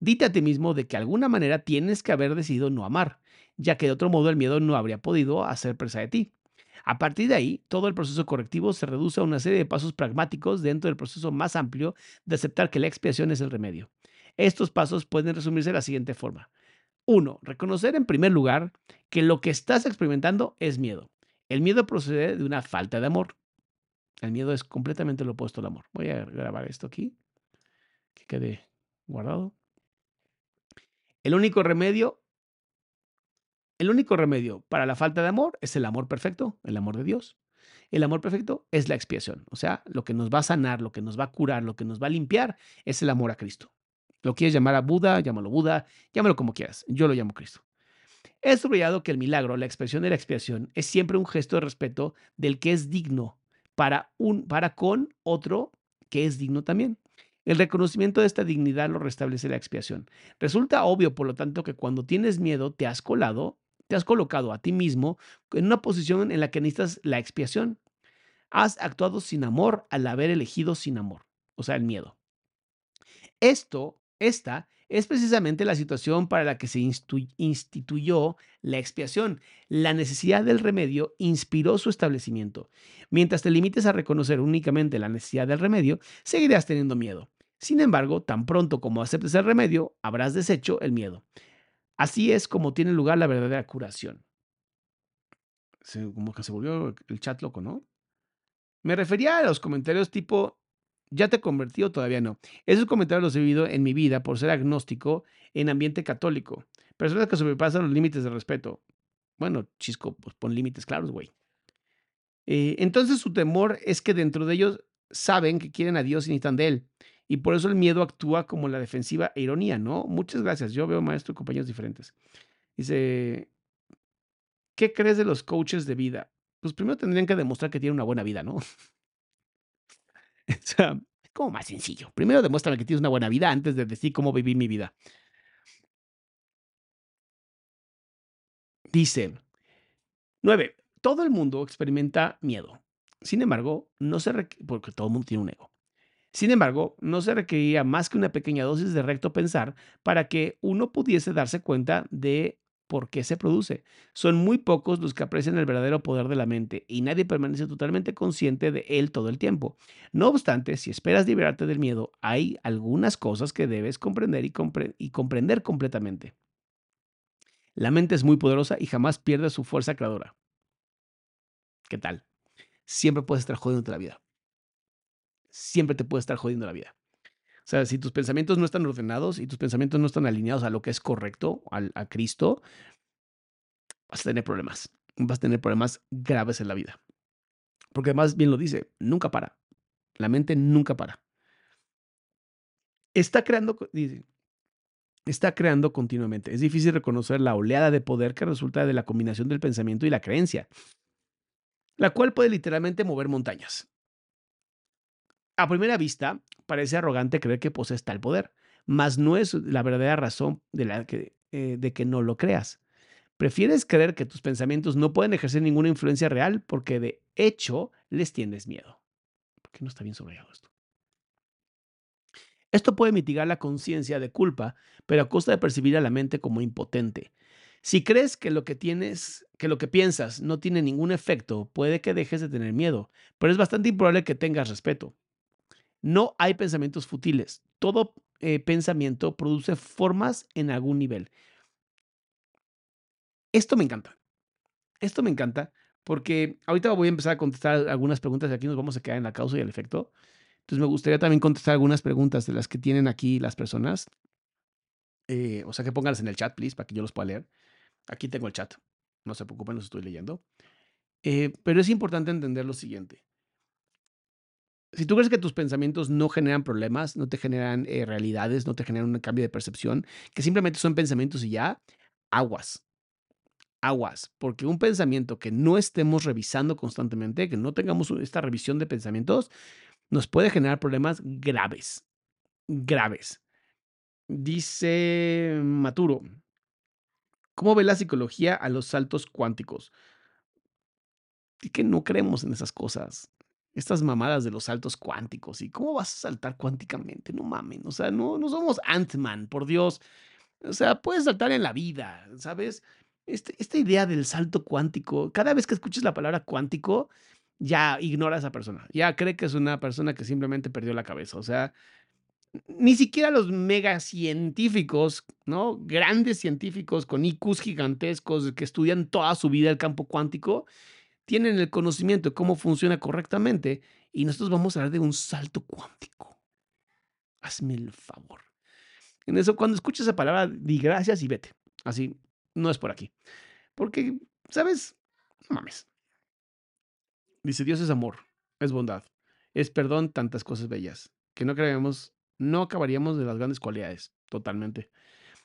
Dite a ti mismo de que de alguna manera tienes que haber decidido no amar, ya que de otro modo el miedo no habría podido hacer presa de ti. A partir de ahí, todo el proceso correctivo se reduce a una serie de pasos pragmáticos dentro del proceso más amplio de aceptar que la expiación es el remedio. Estos pasos pueden resumirse de la siguiente forma. 1. Reconocer en primer lugar que lo que estás experimentando es miedo. El miedo procede de una falta de amor. El miedo es completamente lo opuesto al amor. Voy a grabar esto aquí, que quede guardado. El único remedio, el único remedio para la falta de amor es el amor perfecto, el amor de Dios. El amor perfecto es la expiación, o sea, lo que nos va a sanar, lo que nos va a curar, lo que nos va a limpiar es el amor a Cristo. Lo quieres llamar a Buda, llámalo Buda, llámalo como quieras. Yo lo llamo Cristo. He subrayado que el milagro, la expresión de la expiación, es siempre un gesto de respeto del que es digno para, un, para con otro que es digno también. El reconocimiento de esta dignidad lo restablece la expiación. Resulta obvio, por lo tanto, que cuando tienes miedo te has colado, te has colocado a ti mismo en una posición en la que necesitas la expiación. Has actuado sin amor al haber elegido sin amor, o sea, el miedo. Esto, esta, es precisamente la situación para la que se instituyó la expiación. La necesidad del remedio inspiró su establecimiento. Mientras te limites a reconocer únicamente la necesidad del remedio, seguirás teniendo miedo. Sin embargo, tan pronto como aceptes el remedio, habrás deshecho el miedo. Así es como tiene lugar la verdadera curación. como que se volvió el chat loco, ¿no? Me refería a los comentarios tipo, ¿ya te convertí o todavía no? Esos comentarios los he vivido en mi vida por ser agnóstico en ambiente católico. Personas que sobrepasan los límites de respeto. Bueno, chisco, pues pon límites claros, güey. Eh, entonces su temor es que dentro de ellos saben que quieren a Dios y necesitan de Él. Y por eso el miedo actúa como la defensiva e ironía, ¿no? Muchas gracias. Yo veo maestro y compañeros diferentes. Dice, ¿qué crees de los coaches de vida? Pues primero tendrían que demostrar que tienen una buena vida, ¿no? [laughs] [laughs] O sea, es como más sencillo. Primero demuéstrame que tienes una buena vida antes de decir cómo viví mi vida. Dice, 9. Todo el mundo experimenta miedo. Sin embargo, no se requiere, porque todo el mundo tiene un ego. Sin embargo, no se requería más que una pequeña dosis de recto pensar para que uno pudiese darse cuenta de por qué se produce. Son muy pocos los que aprecian el verdadero poder de la mente y nadie permanece totalmente consciente de él todo el tiempo. No obstante, si esperas liberarte del miedo, hay algunas cosas que debes comprender y, comprender completamente. La mente es muy poderosa y jamás pierde su fuerza creadora. ¿Qué tal? Siempre puedes estar jodiendo la vida. Siempre te puede estar jodiendo la vida. O sea, si tus pensamientos no están ordenados y tus pensamientos no están alineados a lo que es correcto, al, a Cristo, vas a tener problemas. Vas a tener problemas graves en la vida. Porque además, bien lo dice, nunca para. La mente nunca para. Está creando, dice, está creando continuamente. Es difícil reconocer la oleada de poder que resulta de la combinación del pensamiento y la creencia, la cual puede literalmente mover montañas. A primera vista, parece arrogante creer que posees tal poder, mas no es la verdadera razón de, la que, eh, de que no lo creas. Prefieres creer que tus pensamientos no pueden ejercer ninguna influencia real porque de hecho les tienes miedo. ¿Por qué no está bien subrayado esto? Esto puede mitigar la conciencia de culpa, pero a costa de percibir a la mente como impotente. Si crees que lo que tienes, que lo que piensas no tiene ningún efecto, puede que dejes de tener miedo, pero es bastante improbable que tengas respeto. No hay pensamientos futiles. Todo eh, pensamiento produce formas en algún nivel. Esto me encanta. Esto me encanta porque ahorita voy a empezar a contestar algunas preguntas y aquí nos vamos a quedar en la causa y el efecto. Entonces me gustaría también contestar algunas preguntas de las que tienen aquí las personas. Eh, o sea, que pónganlas en el chat, please, para que yo los pueda leer. Aquí tengo el chat. No se preocupen, los estoy leyendo. Eh, pero es importante entender lo siguiente. Si tú crees que tus pensamientos no generan problemas, no te generan eh, realidades, no te generan un cambio de percepción, que simplemente son pensamientos y ya, aguas. Aguas, porque un pensamiento que no estemos revisando constantemente, que no tengamos esta revisión de pensamientos, nos puede generar problemas graves, graves. Dice Maturo, ¿cómo ve la psicología a los saltos cuánticos? Y que no creemos en esas cosas. Estas mamadas de los saltos cuánticos. ¿Y cómo vas a saltar cuánticamente? No mamen. O sea, no, no somos Ant-Man, por Dios. O sea, puedes saltar en la vida, ¿sabes? Este, esta idea del salto cuántico, cada vez que escuches la palabra cuántico, ya ignora a esa persona. Ya cree que es una persona que simplemente perdió la cabeza. O sea, ni siquiera los mega científicos, ¿no? Grandes científicos con IQs gigantescos que estudian toda su vida el campo cuántico, tienen el conocimiento de cómo funciona correctamente y nosotros vamos a hablar de un salto cuántico. Hazme el favor. En eso, cuando escuches esa palabra, di gracias y vete. Así, no es por aquí. Porque, ¿sabes? No mames. Dice, Dios es amor, es bondad, es perdón, tantas cosas bellas, que no creemos, no acabaríamos de las grandes cualidades, totalmente.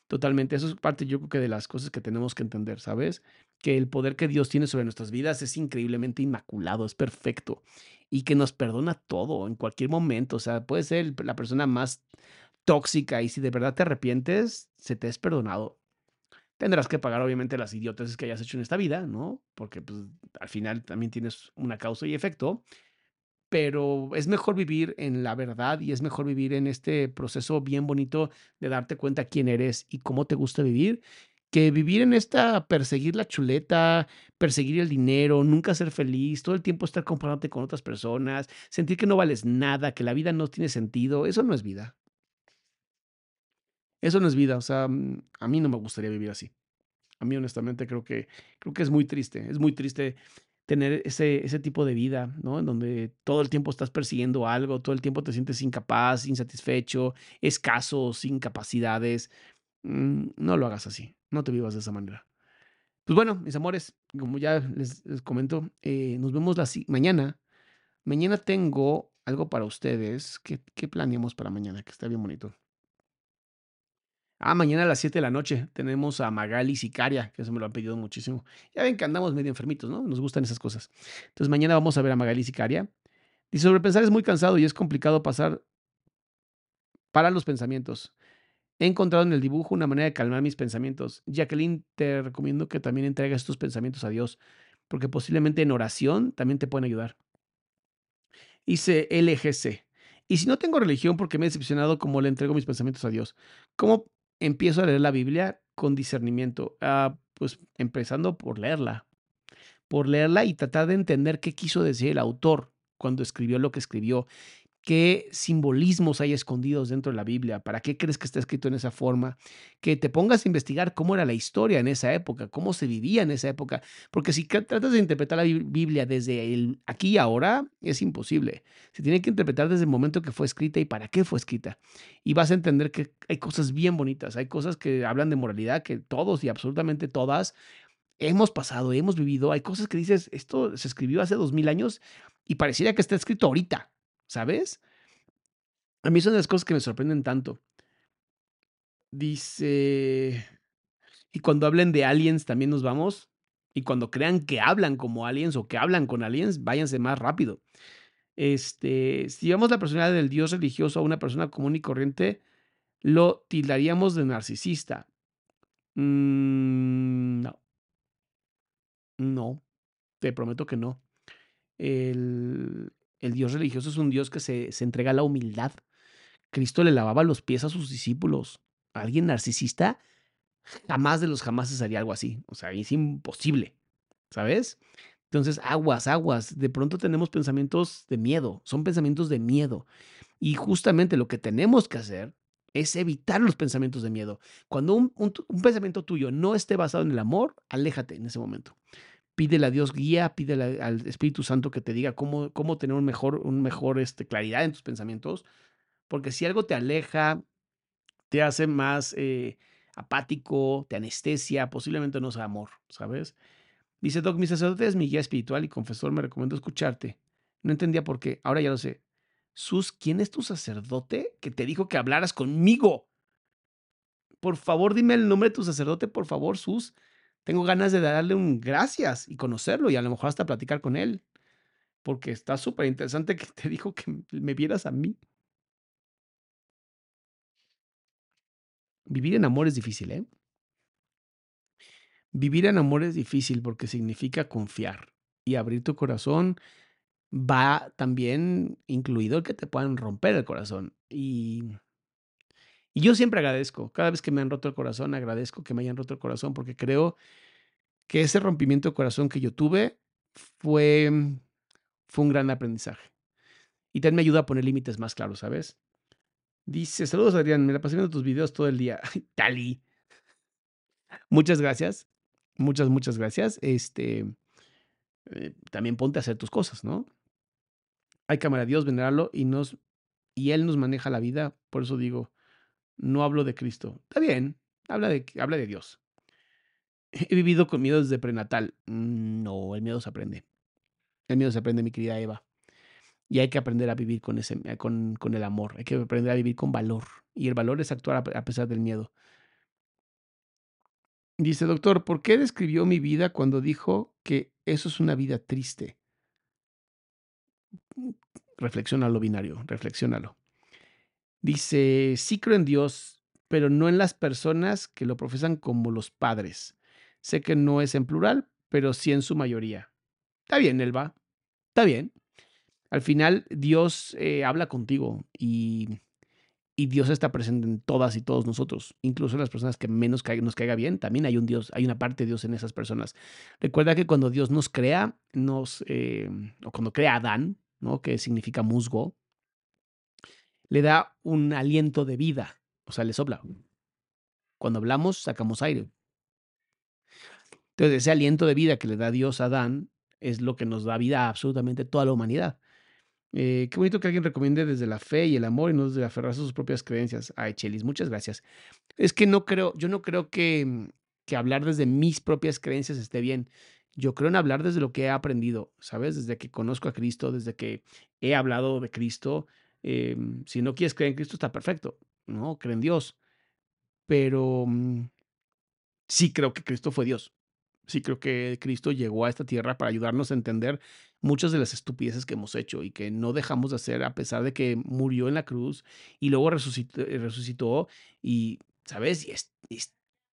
Totalmente, eso es parte yo creo que de las cosas que tenemos que entender, ¿sabes? Que el poder que Dios tiene sobre nuestras vidas es increíblemente inmaculado, es perfecto y que nos perdona todo en cualquier momento, o sea, puede ser la persona más tóxica y si de verdad te arrepientes, se te es perdonado Tendrás que pagar, obviamente, las idiotas que hayas hecho en esta vida, ¿no? Porque pues, al final también tienes una causa y efecto. Pero es mejor vivir en la verdad y es mejor vivir en este proceso bien bonito de darte cuenta quién eres y cómo te gusta vivir, que vivir en esta, perseguir la chuleta, perseguir el dinero, nunca ser feliz, todo el tiempo estar comparándote con otras personas, sentir que no vales nada, que la vida no tiene sentido, eso no es vida. Eso no es vida, o sea, mm, a mí no me gustaría vivir así. A mí honestamente creo que, creo que es muy triste, es muy triste tener ese, ese tipo de vida, ¿no? En donde todo el tiempo estás persiguiendo algo, todo el tiempo te sientes incapaz, insatisfecho, escaso, sin capacidades. Mm, no lo hagas así, no te vivas de esa manera. Pues bueno, mis amores, como ya les, comento, eh, nos vemos la, mañana. Mañana tengo algo para ustedes. ¿Qué, ¿Qué planeamos para mañana? Que está bien bonito. Ah, mañana a las 7 de la noche tenemos a Magali Sicaria, que eso me lo han pedido muchísimo. Ya ven que andamos medio enfermitos, ¿no? Nos gustan esas cosas. Entonces mañana vamos a ver a Magali Sicaria. Y sobrepensar es muy cansado y es complicado pasar para los pensamientos. He encontrado en el dibujo una manera de calmar mis pensamientos. Jacqueline, te recomiendo que también entregues estos pensamientos a Dios, porque posiblemente en oración también te pueden ayudar. Hice LGC. Y si no tengo religión, porque me he decepcionado como le entrego mis pensamientos a Dios? ¿Cómo empiezo a leer la Biblia con discernimiento? Ah, pues empezando por leerla. Por leerla y tratar de entender qué quiso decir el autor cuando escribió lo que escribió qué simbolismos hay escondidos dentro de la Biblia, para qué crees que está escrito en esa forma, que te pongas a investigar cómo era la historia en esa época, cómo se vivía en esa época, porque si tratas de interpretar la Biblia desde el aquí y ahora, es imposible. Se tiene que interpretar desde el momento que fue escrita y para qué fue escrita. Y vas a entender que hay cosas bien bonitas, hay cosas que hablan de moralidad que todos y absolutamente todas hemos pasado, hemos vivido, hay cosas que dices, esto se escribió hace dos mil años y pareciera que está escrito ahorita. ¿Sabes? A mí son las cosas que me sorprenden tanto. Dice, y cuando hablen de aliens también nos vamos. Y cuando crean que hablan como aliens o que hablan con aliens, váyanse más rápido. Este, si llevamos la personalidad del Dios religioso a una persona común y corriente, lo tildaríamos de narcisista. Mm, no. No, te prometo que no. El, el Dios religioso es un Dios que se, se entrega a la humildad. Cristo le lavaba los pies a sus discípulos. Alguien narcisista jamás de los jamás haría algo así. O sea, es imposible. ¿Sabes? Entonces, aguas, aguas. De pronto tenemos pensamientos de miedo. Son pensamientos de miedo. Y justamente lo que tenemos que hacer es evitar los pensamientos de miedo. Cuando un, un pensamiento tuyo no esté basado en el amor, aléjate en ese momento pídele a Dios guía, pídele al Espíritu Santo que te diga cómo, cómo tener un mejor, un mejor este, claridad en tus pensamientos, porque si algo te aleja, te hace más eh, apático, te anestesia, posiblemente no sea amor, ¿sabes? Dice Doc, mi sacerdote es mi guía espiritual y confesor, me recomiendo escucharte. No entendía por qué, ahora ya lo sé. Sus, ¿quién es tu sacerdote que te dijo que hablaras conmigo? Por favor, dime el nombre de tu sacerdote, por favor, Sus tengo ganas de darle un gracias y conocerlo y a lo mejor hasta platicar con él, porque está súper interesante que te dijo que me vieras a mí. Vivir en amor es difícil, ¿eh? Vivir en amor es difícil porque significa confiar y abrir tu corazón va también incluido el que te puedan romper el corazón. Y, y yo siempre agradezco, cada vez que me han roto el corazón, agradezco que me hayan roto el corazón porque creo que ese rompimiento de corazón que yo tuve fue, mm, fue un gran aprendizaje. Y también me ayuda a poner límites más claros, ¿sabes? Dice, saludos Adrián, me la pasé viendo tus videos todo el día. [laughs] Tali. Muchas gracias. Muchas, muchas gracias. Este, eh, también ponte a hacer tus cosas, ¿no? Hay cámara, Dios, venerarlo y nos, y Él nos maneja la vida. Por eso digo, no hablo de Cristo. Está bien, habla de, habla de Dios. He vivido con miedo desde prenatal. Mm, no, el miedo se aprende. El miedo se aprende, mi querida Eva. Y hay que aprender a vivir con, ese, eh, con, con el amor. Hay que aprender a vivir con valor. Y el valor es actuar a pesar del miedo. Dice, doctor, ¿por qué describió mi vida cuando dijo que eso es una vida triste? Reflexiónalo, binario, reflexiónalo. Dice, sí creo en Dios, pero no en las personas que lo profesan como los padres. Sé que no es en plural, pero sí en su mayoría. Está bien, Elba. Está bien. Al final, Dios eh, habla contigo y, y, Dios está presente en todas y todos nosotros, incluso en las personas que menos nos caiga bien. También hay un Dios, hay una parte de Dios en esas personas. Recuerda que cuando Dios nos crea, nos, eh, o cuando crea a Adán, ¿no? que significa musgo, le da un aliento de vida, o sea, le sopla. Cuando hablamos, sacamos aire. Entonces, ese aliento de vida que le da Dios a Adán es lo que nos da vida a absolutamente toda la humanidad. Eh, qué bonito que alguien recomiende desde la fe y el amor y no desde aferrarse a sus propias creencias. Ay, Chelis, muchas gracias. Es que no creo, yo no creo que, que hablar desde mis propias creencias esté bien. Yo creo en hablar desde lo que he aprendido, ¿sabes? Desde que conozco a Cristo, desde que he hablado de Cristo. Em, si no quieres creer en Cristo, está perfecto, ¿no? Cree en Dios. Pero mm, sí creo que Cristo fue Dios sí creo que Cristo llegó a esta tierra para ayudarnos a entender muchas de las estupideces que hemos hecho y que no dejamos de hacer a pesar de que murió en la cruz y luego resucitó, resucitó y, ¿sabes? Y es,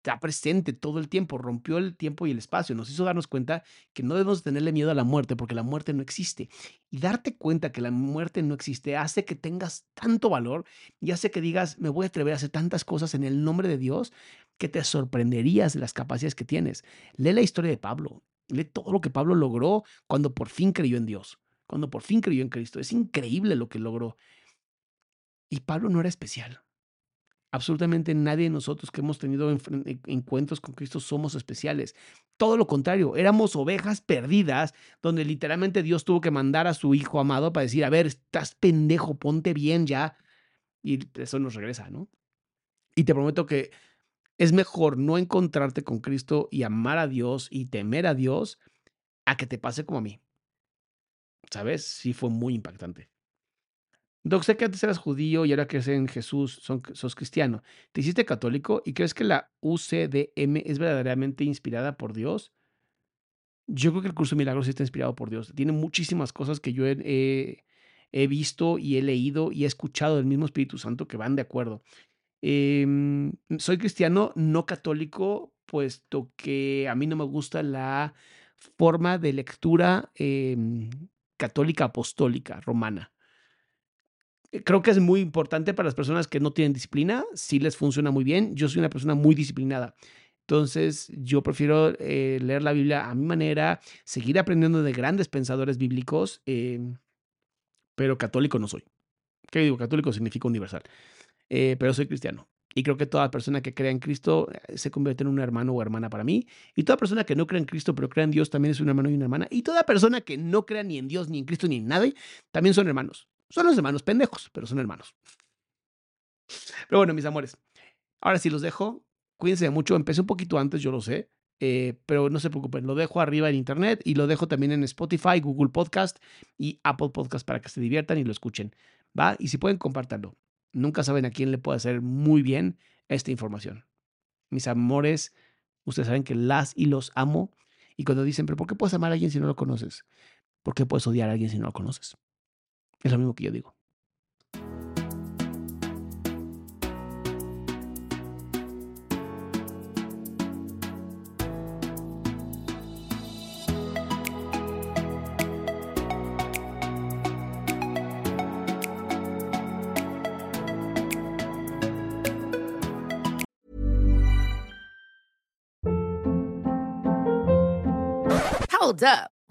está presente todo el tiempo, rompió el tiempo y el espacio, nos hizo darnos cuenta que no debemos tenerle miedo a la muerte porque la muerte no existe. Y darte cuenta que la muerte no existe hace que tengas tanto valor y hace que digas, me voy a atrever a hacer tantas cosas en el nombre de Dios que te sorprenderías de las capacidades que tienes. Lee la historia de Pablo, lee todo lo que Pablo logró cuando por fin creyó en Dios, cuando por fin creyó en Cristo. Es increíble lo que logró. Y Pablo no era especial. Absolutamente nadie de nosotros que hemos tenido encuentros con Cristo somos especiales. Todo lo contrario, éramos ovejas perdidas, donde literalmente Dios tuvo que mandar a su hijo amado para decir, a ver, estás pendejo, ponte bien ya. Y eso nos regresa, ¿no? Y te prometo que es mejor no encontrarte con Cristo y amar a Dios y temer a Dios a que te pase como a mí. ¿Sabes? Sí fue muy impactante. Doc, sé que antes eras judío y ahora crees en Jesús, son, sos cristiano. ¿Te hiciste católico y crees que la UCDM es verdaderamente inspirada por Dios? Yo creo que el curso de milagros está inspirado por Dios. Tiene muchísimas cosas que yo he, visto y he leído y he escuchado del mismo Espíritu Santo que van de acuerdo. Em, soy cristiano, no católico, puesto que a mí no me gusta la forma de lectura em, católica apostólica romana. Eh, creo que es muy importante para las personas que no tienen disciplina, sí les funciona muy bien. Yo soy una persona muy disciplinada. Entonces, yo prefiero eh, leer la Biblia a mi manera, seguir aprendiendo de grandes pensadores bíblicos, em, pero católico no soy. ¿Qué digo? Católico significa universal, eh, pero soy cristiano. Y creo que toda persona que crea en Cristo se convierte en un hermano o hermana para mí. Y toda persona que no crea en Cristo, pero crea en Dios, también es un hermano y una hermana. Y toda persona que no crea ni en Dios, ni en Cristo, ni en nadie, también son hermanos. Son los hermanos pendejos, pero son hermanos. Pero bueno, mis amores, ahora sí los dejo. Cuídense mucho. Empecé un poquito antes, yo lo sé. Eh, pero no se preocupen, lo dejo arriba en internet y lo dejo también en Spotify, Google Podcast y Apple Podcast para que se diviertan y lo escuchen. ¿Va? Y si pueden, compártanlo. Nunca saben a quién le puede hacer muy bien esta información. Mis amores, ustedes saben que las y los amo. Y cuando dicen, pero ¿por qué puedes amar a alguien si no lo conoces? ¿Por qué puedes odiar a alguien si no lo conoces? Es lo mismo que yo digo.
Hold up.